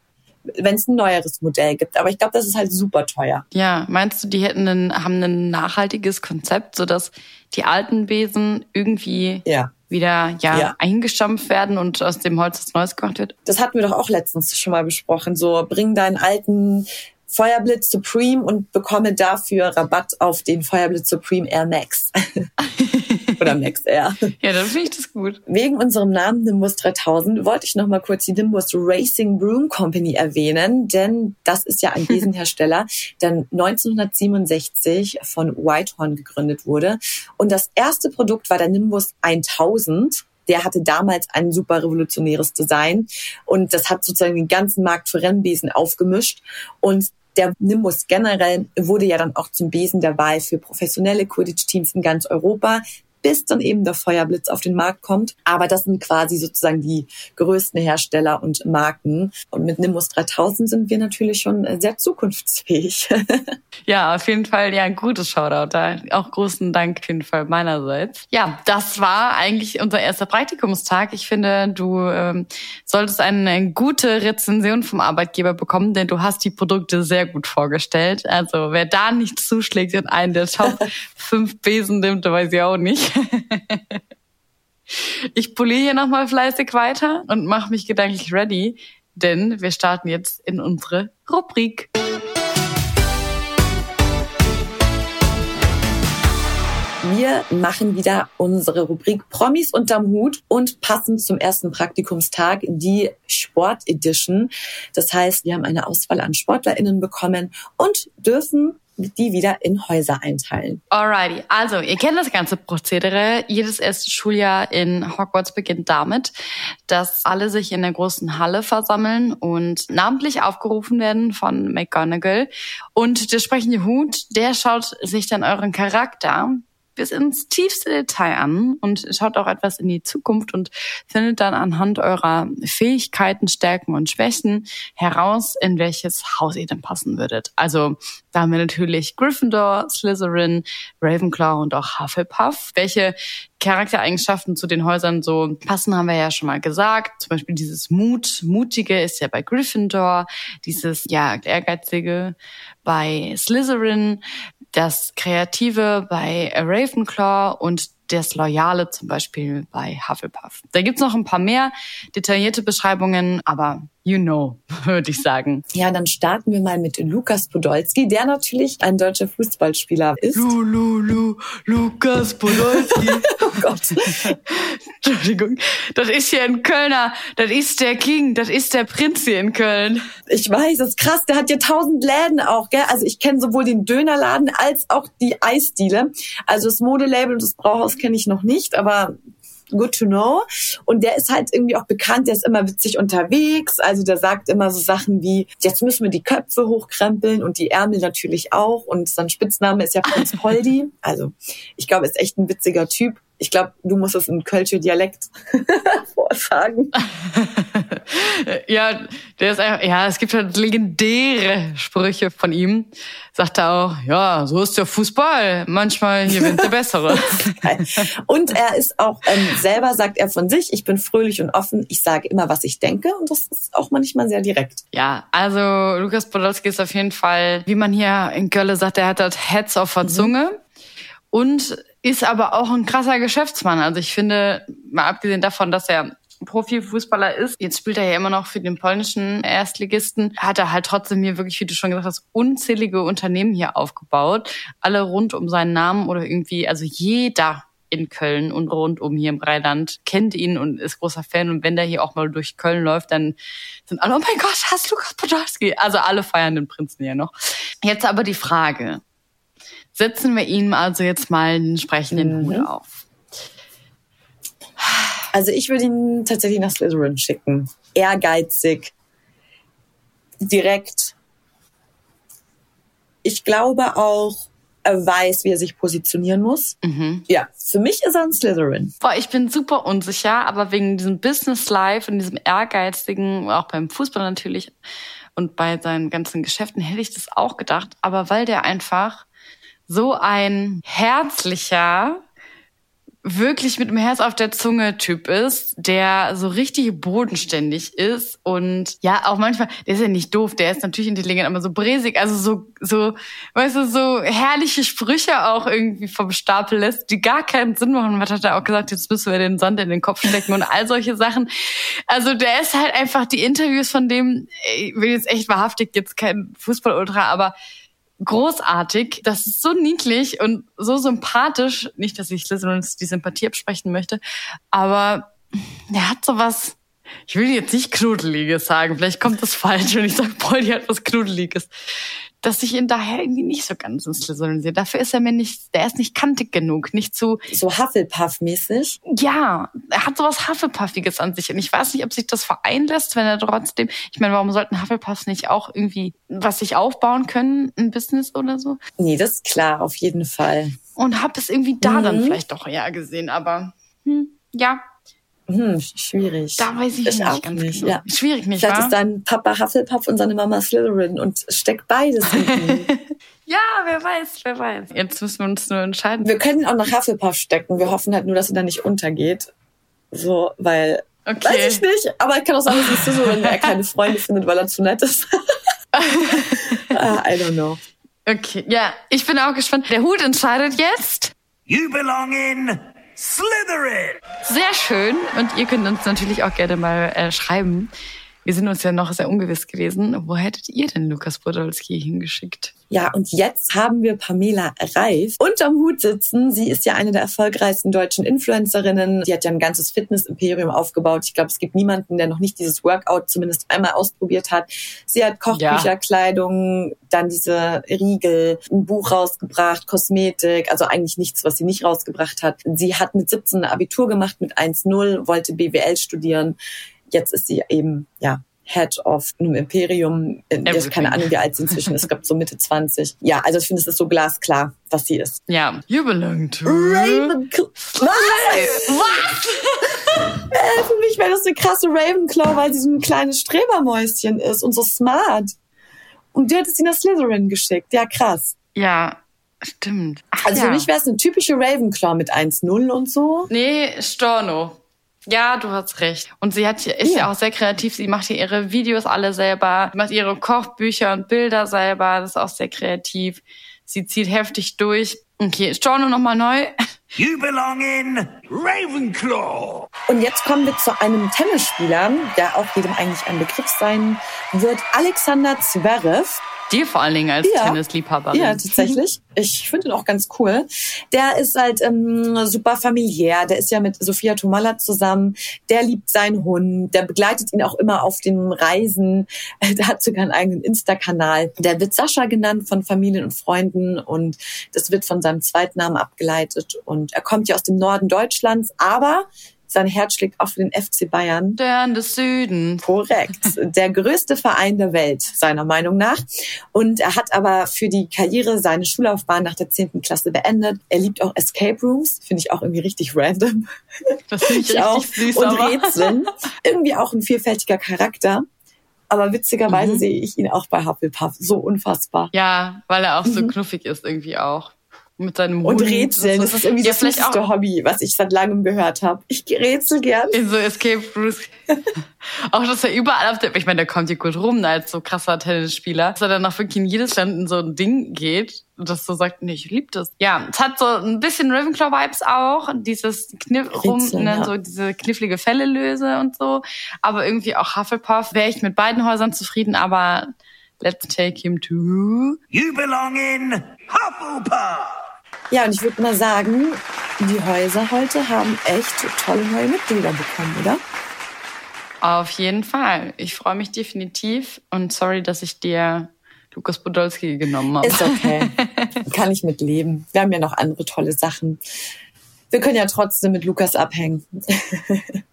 wenn es ein neueres Modell gibt. Aber ich glaube, das ist halt super teuer. Ja, meinst du, die hätten einen, haben ein nachhaltiges Konzept, sodass die alten Besen irgendwie Ja. Wieder ja, Ja. eingestampft werden und aus dem Holz was Neues gemacht wird? Das hatten wir doch auch letztens schon mal besprochen. So, bring deinen alten Feuerblitz Supreme und bekomme dafür Rabatt auf den Feuerblitz Supreme Air Max. Oder Max Air. Ja, dann finde ich das gut. Wegen unserem Namen Nimbus 3000 wollte ich noch mal kurz die Nimbus Racing Broom Company erwähnen, denn das ist ja ein Besenhersteller, der 1967 von Whitehorn gegründet wurde. Und das erste Produkt war der Nimbus 1000. Der hatte damals ein super revolutionäres Design und das hat sozusagen den ganzen Markt für Rennbesen aufgemischt. Und der Nimbus generell wurde ja dann auch zum Besen der Wahl für professionelle Quidditch-Teams in ganz Europa bis dann eben der Feuerblitz auf den Markt kommt. Aber das sind quasi sozusagen die größten Hersteller und Marken. Und mit Nimbus 3000 sind wir natürlich schon äh, sehr zukunftsfähig. Ja, auf jeden Fall, ja, ein gutes Shoutout da. Auch großen Dank auf jeden Fall meinerseits. Ja, das war eigentlich unser erster Praktikumstag. Ich finde, du ähm, solltest eine, eine gute Rezension vom Arbeitgeber bekommen, denn du hast die Produkte sehr gut vorgestellt. Also wer da nicht zuschlägt und einen der Top 5 Besen nimmt, weiß ich auch nicht. Ich poliere nochmal fleißig weiter und mache mich gedanklich ready, denn wir starten jetzt in unsere Rubrik. Wir machen wieder unsere Rubrik Promis unterm Hut und passend zum ersten Praktikumstag die Sport Edition. Das heißt, wir haben eine Auswahl an SportlerInnen bekommen und dürfen die wieder in Häuser einteilen. Alrighty, also ihr kennt das ganze Prozedere. Jedes erste Schuljahr in Hogwarts beginnt damit, dass alle sich in der großen Halle versammeln und namentlich aufgerufen werden von McGonagall. Und der sprechende Hut, der schaut sich dann euren Charakter bis ins tiefste Detail an und schaut auch etwas in die Zukunft und findet dann anhand eurer Fähigkeiten, Stärken und Schwächen heraus, in welches Haus ihr denn passen würdet. Also da haben wir natürlich Gryffindor, Slytherin, Ravenclaw und auch Hufflepuff. Welche Charaktereigenschaften zu den Häusern so passen, haben wir ja schon mal gesagt. Zum Beispiel dieses Mut, Mutige ist ja bei Gryffindor, dieses ja Ehrgeizige bei Slytherin, das Kreative bei Ravenclaw und das Loyale zum Beispiel bei Hufflepuff. Da gibt's noch ein paar mehr detaillierte Beschreibungen, aber you know, würde ich sagen. Ja, dann starten wir mal mit Lukas Podolski, der natürlich ein deutscher Fußballspieler ist. Lu, Lu, Lu, Lukas Podolski. Oh Gott. Entschuldigung. Das ist hier ein Kölner. Das ist der King. Das ist der Prinz hier in Köln. Ich weiß, das ist krass. Der hat ja tausend Läden auch, gell? Also ich kenne sowohl den Dönerladen als auch die Eisdiele. Also das Modelabel und das Brauhaus kenne ich noch nicht, aber good to know. Und der ist halt irgendwie auch bekannt, der ist immer witzig unterwegs. Also der sagt immer so Sachen wie, jetzt müssen wir die Köpfe hochkrempeln und die Ärmel natürlich auch. Und sein Spitzname ist ja Prinz Poldi. Also ich glaube, er ist echt ein witziger Typ. Ich glaube, du musst es in Kölsche Dialekt vorsagen. ja, der ist einfach, ja, es gibt halt legendäre Sprüche von ihm. Sagt er auch, ja, so ist der Fußball. Manchmal gewinnt der Bessere. Und er ist auch ähm, selber, sagt er von sich, ich bin fröhlich und offen, ich sage immer, was ich denke und das ist auch manchmal sehr direkt. Ja, also Lukas Podolski ist auf jeden Fall, wie man hier in Köln sagt, er hat das Heads auf der Zunge und ist aber auch ein krasser Geschäftsmann. Also ich finde, mal abgesehen davon, dass er Profifußballer ist, jetzt spielt er ja immer noch für den polnischen Erstligisten, hat er halt trotzdem hier wirklich, wie du schon gesagt hast, unzählige Unternehmen hier aufgebaut, alle rund um seinen Namen oder irgendwie, also jeder in Köln und rundum hier im Rheinland kennt ihn und ist großer Fan. Und wenn der hier auch mal durch Köln läuft, dann sind alle, oh mein Gott, hast Lukas Podolski. Also alle feiern den Prinzen hier noch. Jetzt aber die Frage. Setzen wir ihm also jetzt mal den entsprechenden Mhm. Hut auf. Also ich würde ihn tatsächlich nach Slytherin schicken. Ehrgeizig, direkt. Ich glaube auch, er weiß, wie er sich positionieren muss. Mhm. Ja, für mich ist er ein Slytherin. Boah, ich bin super unsicher, aber wegen diesem Business Life und diesem ehrgeizigen, auch beim Fußball natürlich und bei seinen ganzen Geschäften hätte ich das auch gedacht. Aber weil der einfach so ein herzlicher, wirklich mit dem Herz auf der Zunge Typ ist, der so richtig bodenständig ist und ja, auch manchmal, der ist ja nicht doof, der ist natürlich intelligent, aber so bresig, also so, so, weißt du, so herrliche Sprüche auch irgendwie vom Stapel lässt, die gar keinen Sinn machen. Was hat er auch gesagt, jetzt müssen wir den Sand in den Kopf stecken und all solche Sachen. Also der ist halt einfach die Interviews von dem, ich will jetzt echt wahrhaftig jetzt kein Fußball-Ultra, aber großartig. Das ist so niedlich und so sympathisch. Nicht, dass ich Slytherins die Sympathie absprechen möchte, aber er hat sowas. Ich will jetzt nicht Knudeliges sagen, vielleicht kommt das falsch, wenn ich sage, Polly hat was Knudeliges. Dass ich ihn daher irgendwie nicht so ganz ins Slytherin sehe. Dafür ist er mir nicht, der ist nicht kantig genug, nicht zu, So Hufflepuff-mäßig. ja, er hat sowas Hufflepuffiges an sich. Und ich weiß nicht, ob sich das vereinen lässt, wenn er trotzdem, ich meine, warum sollten Hufflepuffs nicht auch irgendwie was sich aufbauen können, ein Business oder so? Nee, das ist klar, auf jeden Fall. Und hab es irgendwie da dann Mhm. vielleicht doch eher gesehen, aber hm, ja, Hm, schwierig. da weiß ich, Ich nicht auch ganz nicht, genau. ja. Schwierig nicht, Vielleicht wahr? ist dein Papa Hufflepuff und seine Mama Slytherin und steckt beides in. Ja, wer weiß, wer weiß. Jetzt müssen wir uns nur entscheiden. Wir können ihn auch nach Hufflepuff stecken. Wir hoffen halt nur, dass er da nicht untergeht. So, weil, Okay. weiß ich nicht, aber kann auch dass es so, wenn er keine Freunde findet, weil er zu nett ist. Ah, I don't know. Okay, ja, ich bin auch gespannt. Der Hut entscheidet jetzt. You belong in Slytherin! Sehr schön. Und ihr könnt uns natürlich auch gerne mal äh, schreiben. Wir sind uns ja noch sehr ungewiss gewesen. Wo hättet ihr denn Lukas Podolski hingeschickt? Ja, und jetzt haben wir Pamela Reif unterm Hut sitzen. Sie ist ja eine der erfolgreichsten deutschen Influencerinnen. Sie hat ja ein ganzes Fitness-Imperium aufgebaut. Ich glaube, es gibt niemanden, der noch nicht dieses Workout zumindest einmal ausprobiert hat. Sie hat Kochbücher, Ja. Kleidung, dann diese Riegel, ein Buch rausgebracht, Kosmetik, also eigentlich nichts, was sie nicht rausgebracht hat. Sie hat mit 17 ein Abitur gemacht mit 1,0, wollte BWL studieren. Jetzt ist sie eben, ja, Head of einem Imperium. Ich habe Everything. keine Ahnung, wie alt sie inzwischen ist. Ich glaube, so Mitte 20. Ja, also ich finde, es ist so glasklar, was sie ist. Ja, you belong to Ravenclaw. Was? äh, für mich wäre das eine krasse Ravenclaw, weil sie so ein kleines Strebermäuschen ist und so smart. Und du hättest sie nach Slytherin geschickt. Ja, krass. Ja, stimmt. Ach, Also ja. für mich wäre es eine typische Ravenclaw mit 1-0 und so. Nee, Storno. Ja, du hast recht. Und sie hat, ist ja. Ja. auch sehr kreativ. Sie macht hier ihre Videos alle selber, macht ihre Kochbücher und Bilder selber. Das ist auch sehr kreativ. Sie zieht heftig durch. Okay, Storno nochmal neu. You belong in Ravenclaw! Und jetzt kommen wir zu einem Tennisspieler, der auch jedem eigentlich ein Begriff sein wird. Alexander Zverev. Dir vor allen Dingen als Ja. Tennisliebhaberin. Ja, tatsächlich. Ich finde ihn auch ganz cool. Der ist halt ähm, super familiär. Der ist ja mit Sophia Tomalla zusammen. Der liebt seinen Hund. Der begleitet ihn auch immer auf den Reisen. Der hat sogar einen eigenen Insta-Kanal. Der wird Sascha genannt von Familien und Freunden und das wird von seinem Zweitnamen abgeleitet. Und er kommt ja aus dem Norden Deutschlands, aber sein Herz schlägt auch für den FC Bayern. Stern des Südens. Korrekt. Der größte Verein der Welt, seiner Meinung nach. Und er hat aber für die Karriere seine Schullaufbahn nach der 10. Klasse beendet. Er liebt auch Escape Rooms, finde ich auch irgendwie richtig random. Das finde ich Ich auch. süß. Und aber. Rätseln. irgendwie auch ein vielfältiger Charakter. Aber witzigerweise Mhm. sehe ich ihn auch bei Hufflepuff. So unfassbar. Ja, weil er auch so knuffig ist irgendwie auch. Mit seinem Mhm. Und Hund. Rätseln, das ist irgendwie ja, das vielleicht süßeste auch Hobby, was ich seit langem gehört habe. Ich rätsel gern. in so Escape Rooms. auch, dass er überall auf der, ich meine, der kommt hier gut rum als so krasser Tennisspieler, dass er dann auch wirklich in jedes Land in so ein Ding geht und das so sagt, nee, ich lieb das. Ja, es hat so ein bisschen Ravenclaw-Vibes auch, dieses Kniff rum, Rätseln, ne, ja. so diese knifflige Fälle löse und so, aber irgendwie auch Hufflepuff. Wäre ich mit beiden Häusern zufrieden, aber let's take him to You belong in Hufflepuff! Ja, und ich würde mal sagen, die Häuser heute haben echt tolle neue Mitglieder bekommen, oder? Auf jeden Fall. Ich freue mich definitiv und sorry, dass ich dir Lukas Podolski genommen habe. Ist okay. Kann ich mit leben. Wir haben ja noch andere tolle Sachen. Wir können ja trotzdem mit Lukas abhängen.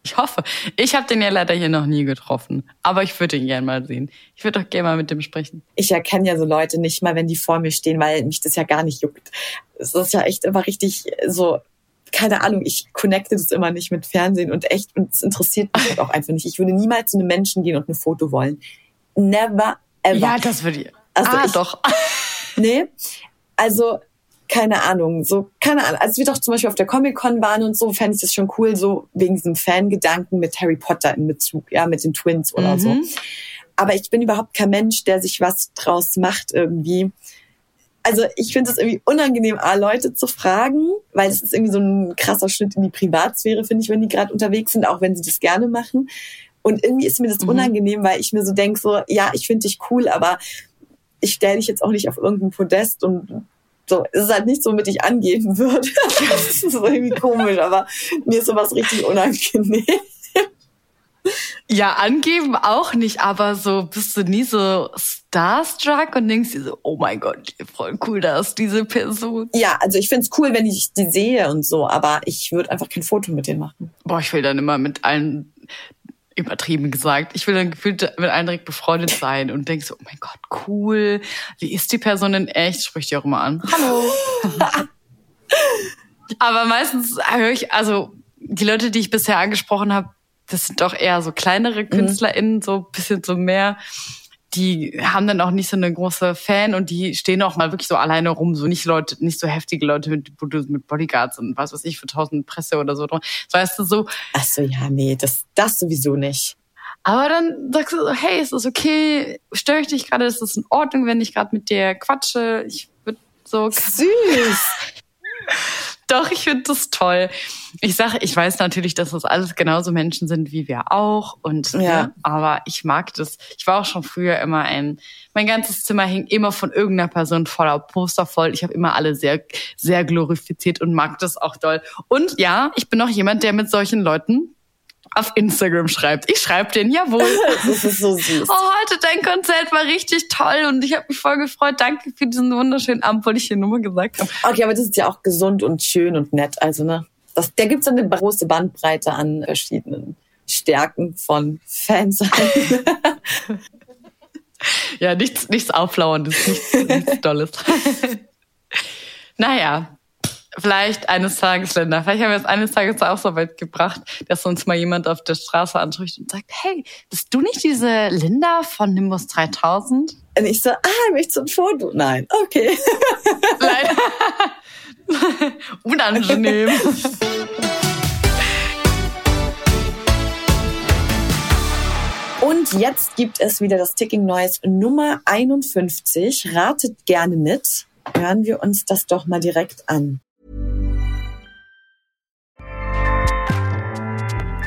Ich hoffe. Ich habe den ja leider hier noch nie getroffen. Aber ich würde ihn gerne mal sehen. Ich würde doch gerne mal mit dem sprechen. Ich erkenne ja so Leute nicht mal, wenn die vor mir stehen, weil mich das ja gar nicht juckt. Es ist ja echt immer richtig so, keine Ahnung, ich connecte das immer nicht mit Fernsehen und echt, und es interessiert mich halt auch einfach nicht. Ich würde niemals zu einem Menschen gehen und ein Foto wollen. Never ever. Ja, das würde ich. Also ah, ich- doch. Nee. Also, keine Ahnung, so, keine Ahnung. Als wir doch zum Beispiel auf der Comic-Con waren und so, fände ich das schon cool, so wegen diesem Fangedanken mit Harry Potter in Bezug, ja, mit den Twins oder so. Aber ich bin überhaupt kein Mensch, der sich was draus macht irgendwie. Also ich finde es irgendwie unangenehm, A, Leute zu fragen, weil es ist irgendwie so ein krasser Schritt in die Privatsphäre, finde ich, wenn die gerade unterwegs sind, auch wenn sie das gerne machen. Und irgendwie ist mir das unangenehm, weil ich mir so denke, so, ja, ich finde dich cool, aber ich stelle dich jetzt auch nicht auf irgendein Podest und so, es ist halt nicht so, womit ich angeben würde. das ist so irgendwie komisch, aber mir ist sowas richtig unangenehm. Ja, angeben auch nicht, aber so bist du nie so starstruck und denkst dir so, oh mein Gott, voll cool, da ist diese Person. Ja, also ich find's cool, wenn ich die sehe und so, aber ich würde einfach kein Foto mit denen machen. Boah, ich will dann immer mit allen übertrieben gesagt. Ich will dann gefühlt mit allen direkt befreundet sein und denk so, oh mein Gott, cool. Wie ist die Person in echt? Sprich die auch immer an. Hallo. Aber meistens höre ich, also die Leute, die ich bisher angesprochen habe, das sind doch eher so kleinere KünstlerInnen, so ein bisschen so mehr. Die haben dann auch nicht so eine große Fan und die stehen auch mal wirklich so alleine rum, so nicht Leute, nicht so heftige Leute mit, mit Bodyguards und was weiß ich für tausend Presse oder so drum. So weißt du so, Ach so, ja, nee, das, das sowieso nicht. aber dann sagst du so, hey, ist das okay? Störe ich dich gerade? Ist das in Ordnung, wenn ich gerade mit dir quatsche? Ich würde so Süß. Doch, ich finde das toll. Ich sage, ich weiß natürlich, dass das alles genauso Menschen sind wie wir auch. Und Ja. ne, aber ich mag das. Ich war auch schon früher immer ein. Mein ganzes Zimmer hing immer von irgendeiner Person voller Poster voll. Ich habe immer alle sehr, sehr glorifiziert und mag das auch doll. Und ja, ich bin auch jemand, der mit solchen Leuten auf Instagram schreibt. Ich schreibe denen, jawohl. Das ist so süß. Oh, heute dein Konzert war richtig toll und ich habe mich voll gefreut. Danke für diesen wunderschönen Abend, wollte ich dir nur mal gesagt haben. Okay, aber das ist ja auch gesund und schön und nett. Also, ne? Das, da gibt's eine große Bandbreite an verschiedenen Stärken von Fans. Ja, nichts, nichts Auflauerndes, nichts, nichts Dolles. naja, vielleicht eines Tages, Linda, vielleicht haben wir es eines Tages auch so weit gebracht, dass uns mal jemand auf der Straße anspricht und sagt, hey, bist du nicht diese Linda von Nimbus 3000? Und ich so, ah, du ein Foto? Nein, okay. Leider. Unangenehm. Und jetzt gibt es wieder das Ticking Noise Nummer 51. Ratet gerne mit. Hören wir uns das doch mal direkt an.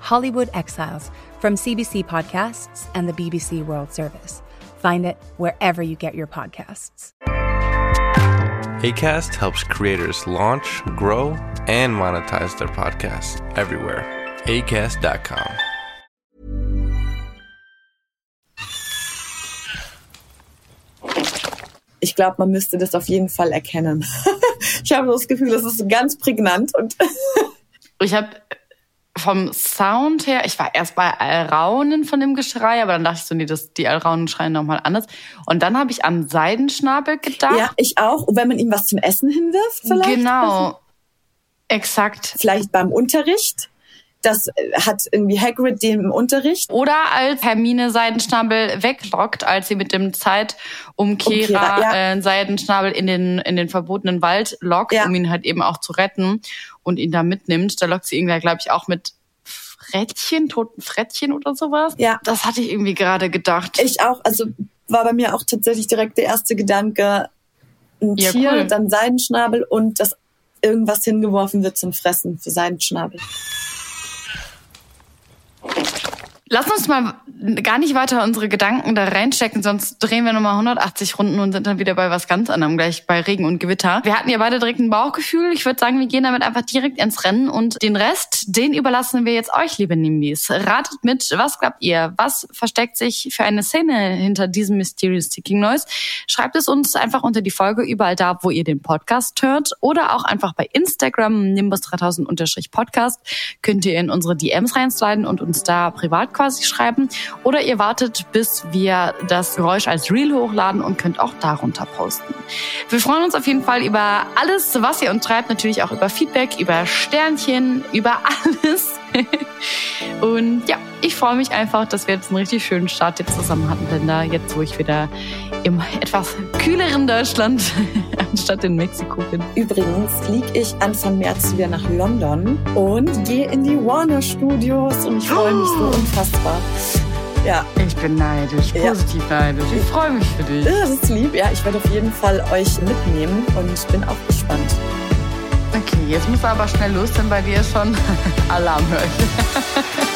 Hollywood Exiles from CBC Podcasts and the BBC World Service. Find it wherever you get your podcasts. ACAST helps creators launch, grow, and monetize their podcasts everywhere. ACAST.com. Ich glaube, man müsste das auf jeden Fall erkennen. ich habe das Gefühl, das ist ganz prägnant und Ich habe vom Sound her, ich war erst bei Alraunen von dem Geschrei, aber dann dachte ich so, nee, das, die Alraunen schreien nochmal anders. Und dann habe ich an Seidenschnabel gedacht. ja, ich auch. Und wenn man ihm was zum Essen hinwirft, vielleicht. Genau. Exakt. Vielleicht beim Unterricht. Das äh, hat irgendwie Hagrid den im Unterricht. Oder als Hermine Seidenschnabel weglockt, als sie mit dem Zeitumkehrer Umkehrer, ja. äh, Seidenschnabel in den, in den verbotenen Wald lockt, Ja. um ihn halt eben auch zu retten und ihn da mitnimmt. Da lockt sie ihn, glaube ich, auch mit Frettchen, toten Frettchen oder sowas. Ja. Das hatte ich irgendwie gerade gedacht. Ich auch. Also war bei mir auch tatsächlich direkt der erste Gedanke, ein Ja, Tier, cool. dann Seidenschnabel und das irgendwas hingeworfen wird zum Fressen für seinen Schnabel. Lass uns mal gar nicht weiter unsere Gedanken da reinstecken, sonst drehen wir nochmal 180 Runden und sind dann wieder bei was ganz anderem, gleich bei Regen und Gewitter. Wir hatten ja beide direkt ein Bauchgefühl. Ich würde sagen, wir gehen damit einfach direkt ins Rennen und den Rest, den überlassen wir jetzt euch, liebe Nimbis. Ratet mit, was glaubt ihr? Was versteckt sich für eine Szene hinter diesem Mysterious Ticking Noise? Schreibt es uns einfach unter die Folge überall da, wo ihr den Podcast hört oder auch einfach bei Instagram Nimbus 3000-Podcast könnt ihr in unsere DMs reinsliden und uns da privat quasi schreiben. Oder ihr wartet, bis wir das Geräusch als Reel hochladen und könnt auch darunter posten. Wir freuen uns auf jeden Fall über alles, was ihr uns schreibt. Natürlich auch über Feedback, über Sternchen, über alles. und ja, ich freue mich einfach, dass wir jetzt einen richtig schönen Start jetzt zusammen hatten, Linda. Jetzt, wo ich wieder im etwas kühleren Deutschland anstatt in Mexiko bin. Übrigens fliege ich Anfang März wieder nach London und gehe in die Warner Studios und ich freue mich so unfassbar. Ja. Ich bin neidisch, positiv ja. neidisch. Ich freue mich für dich. Das ist lieb. Ja, ich werde auf jeden Fall euch mitnehmen und bin auch gespannt. Okay, jetzt muss aber schnell los, denn bei dir ist schon Alarm höre ich.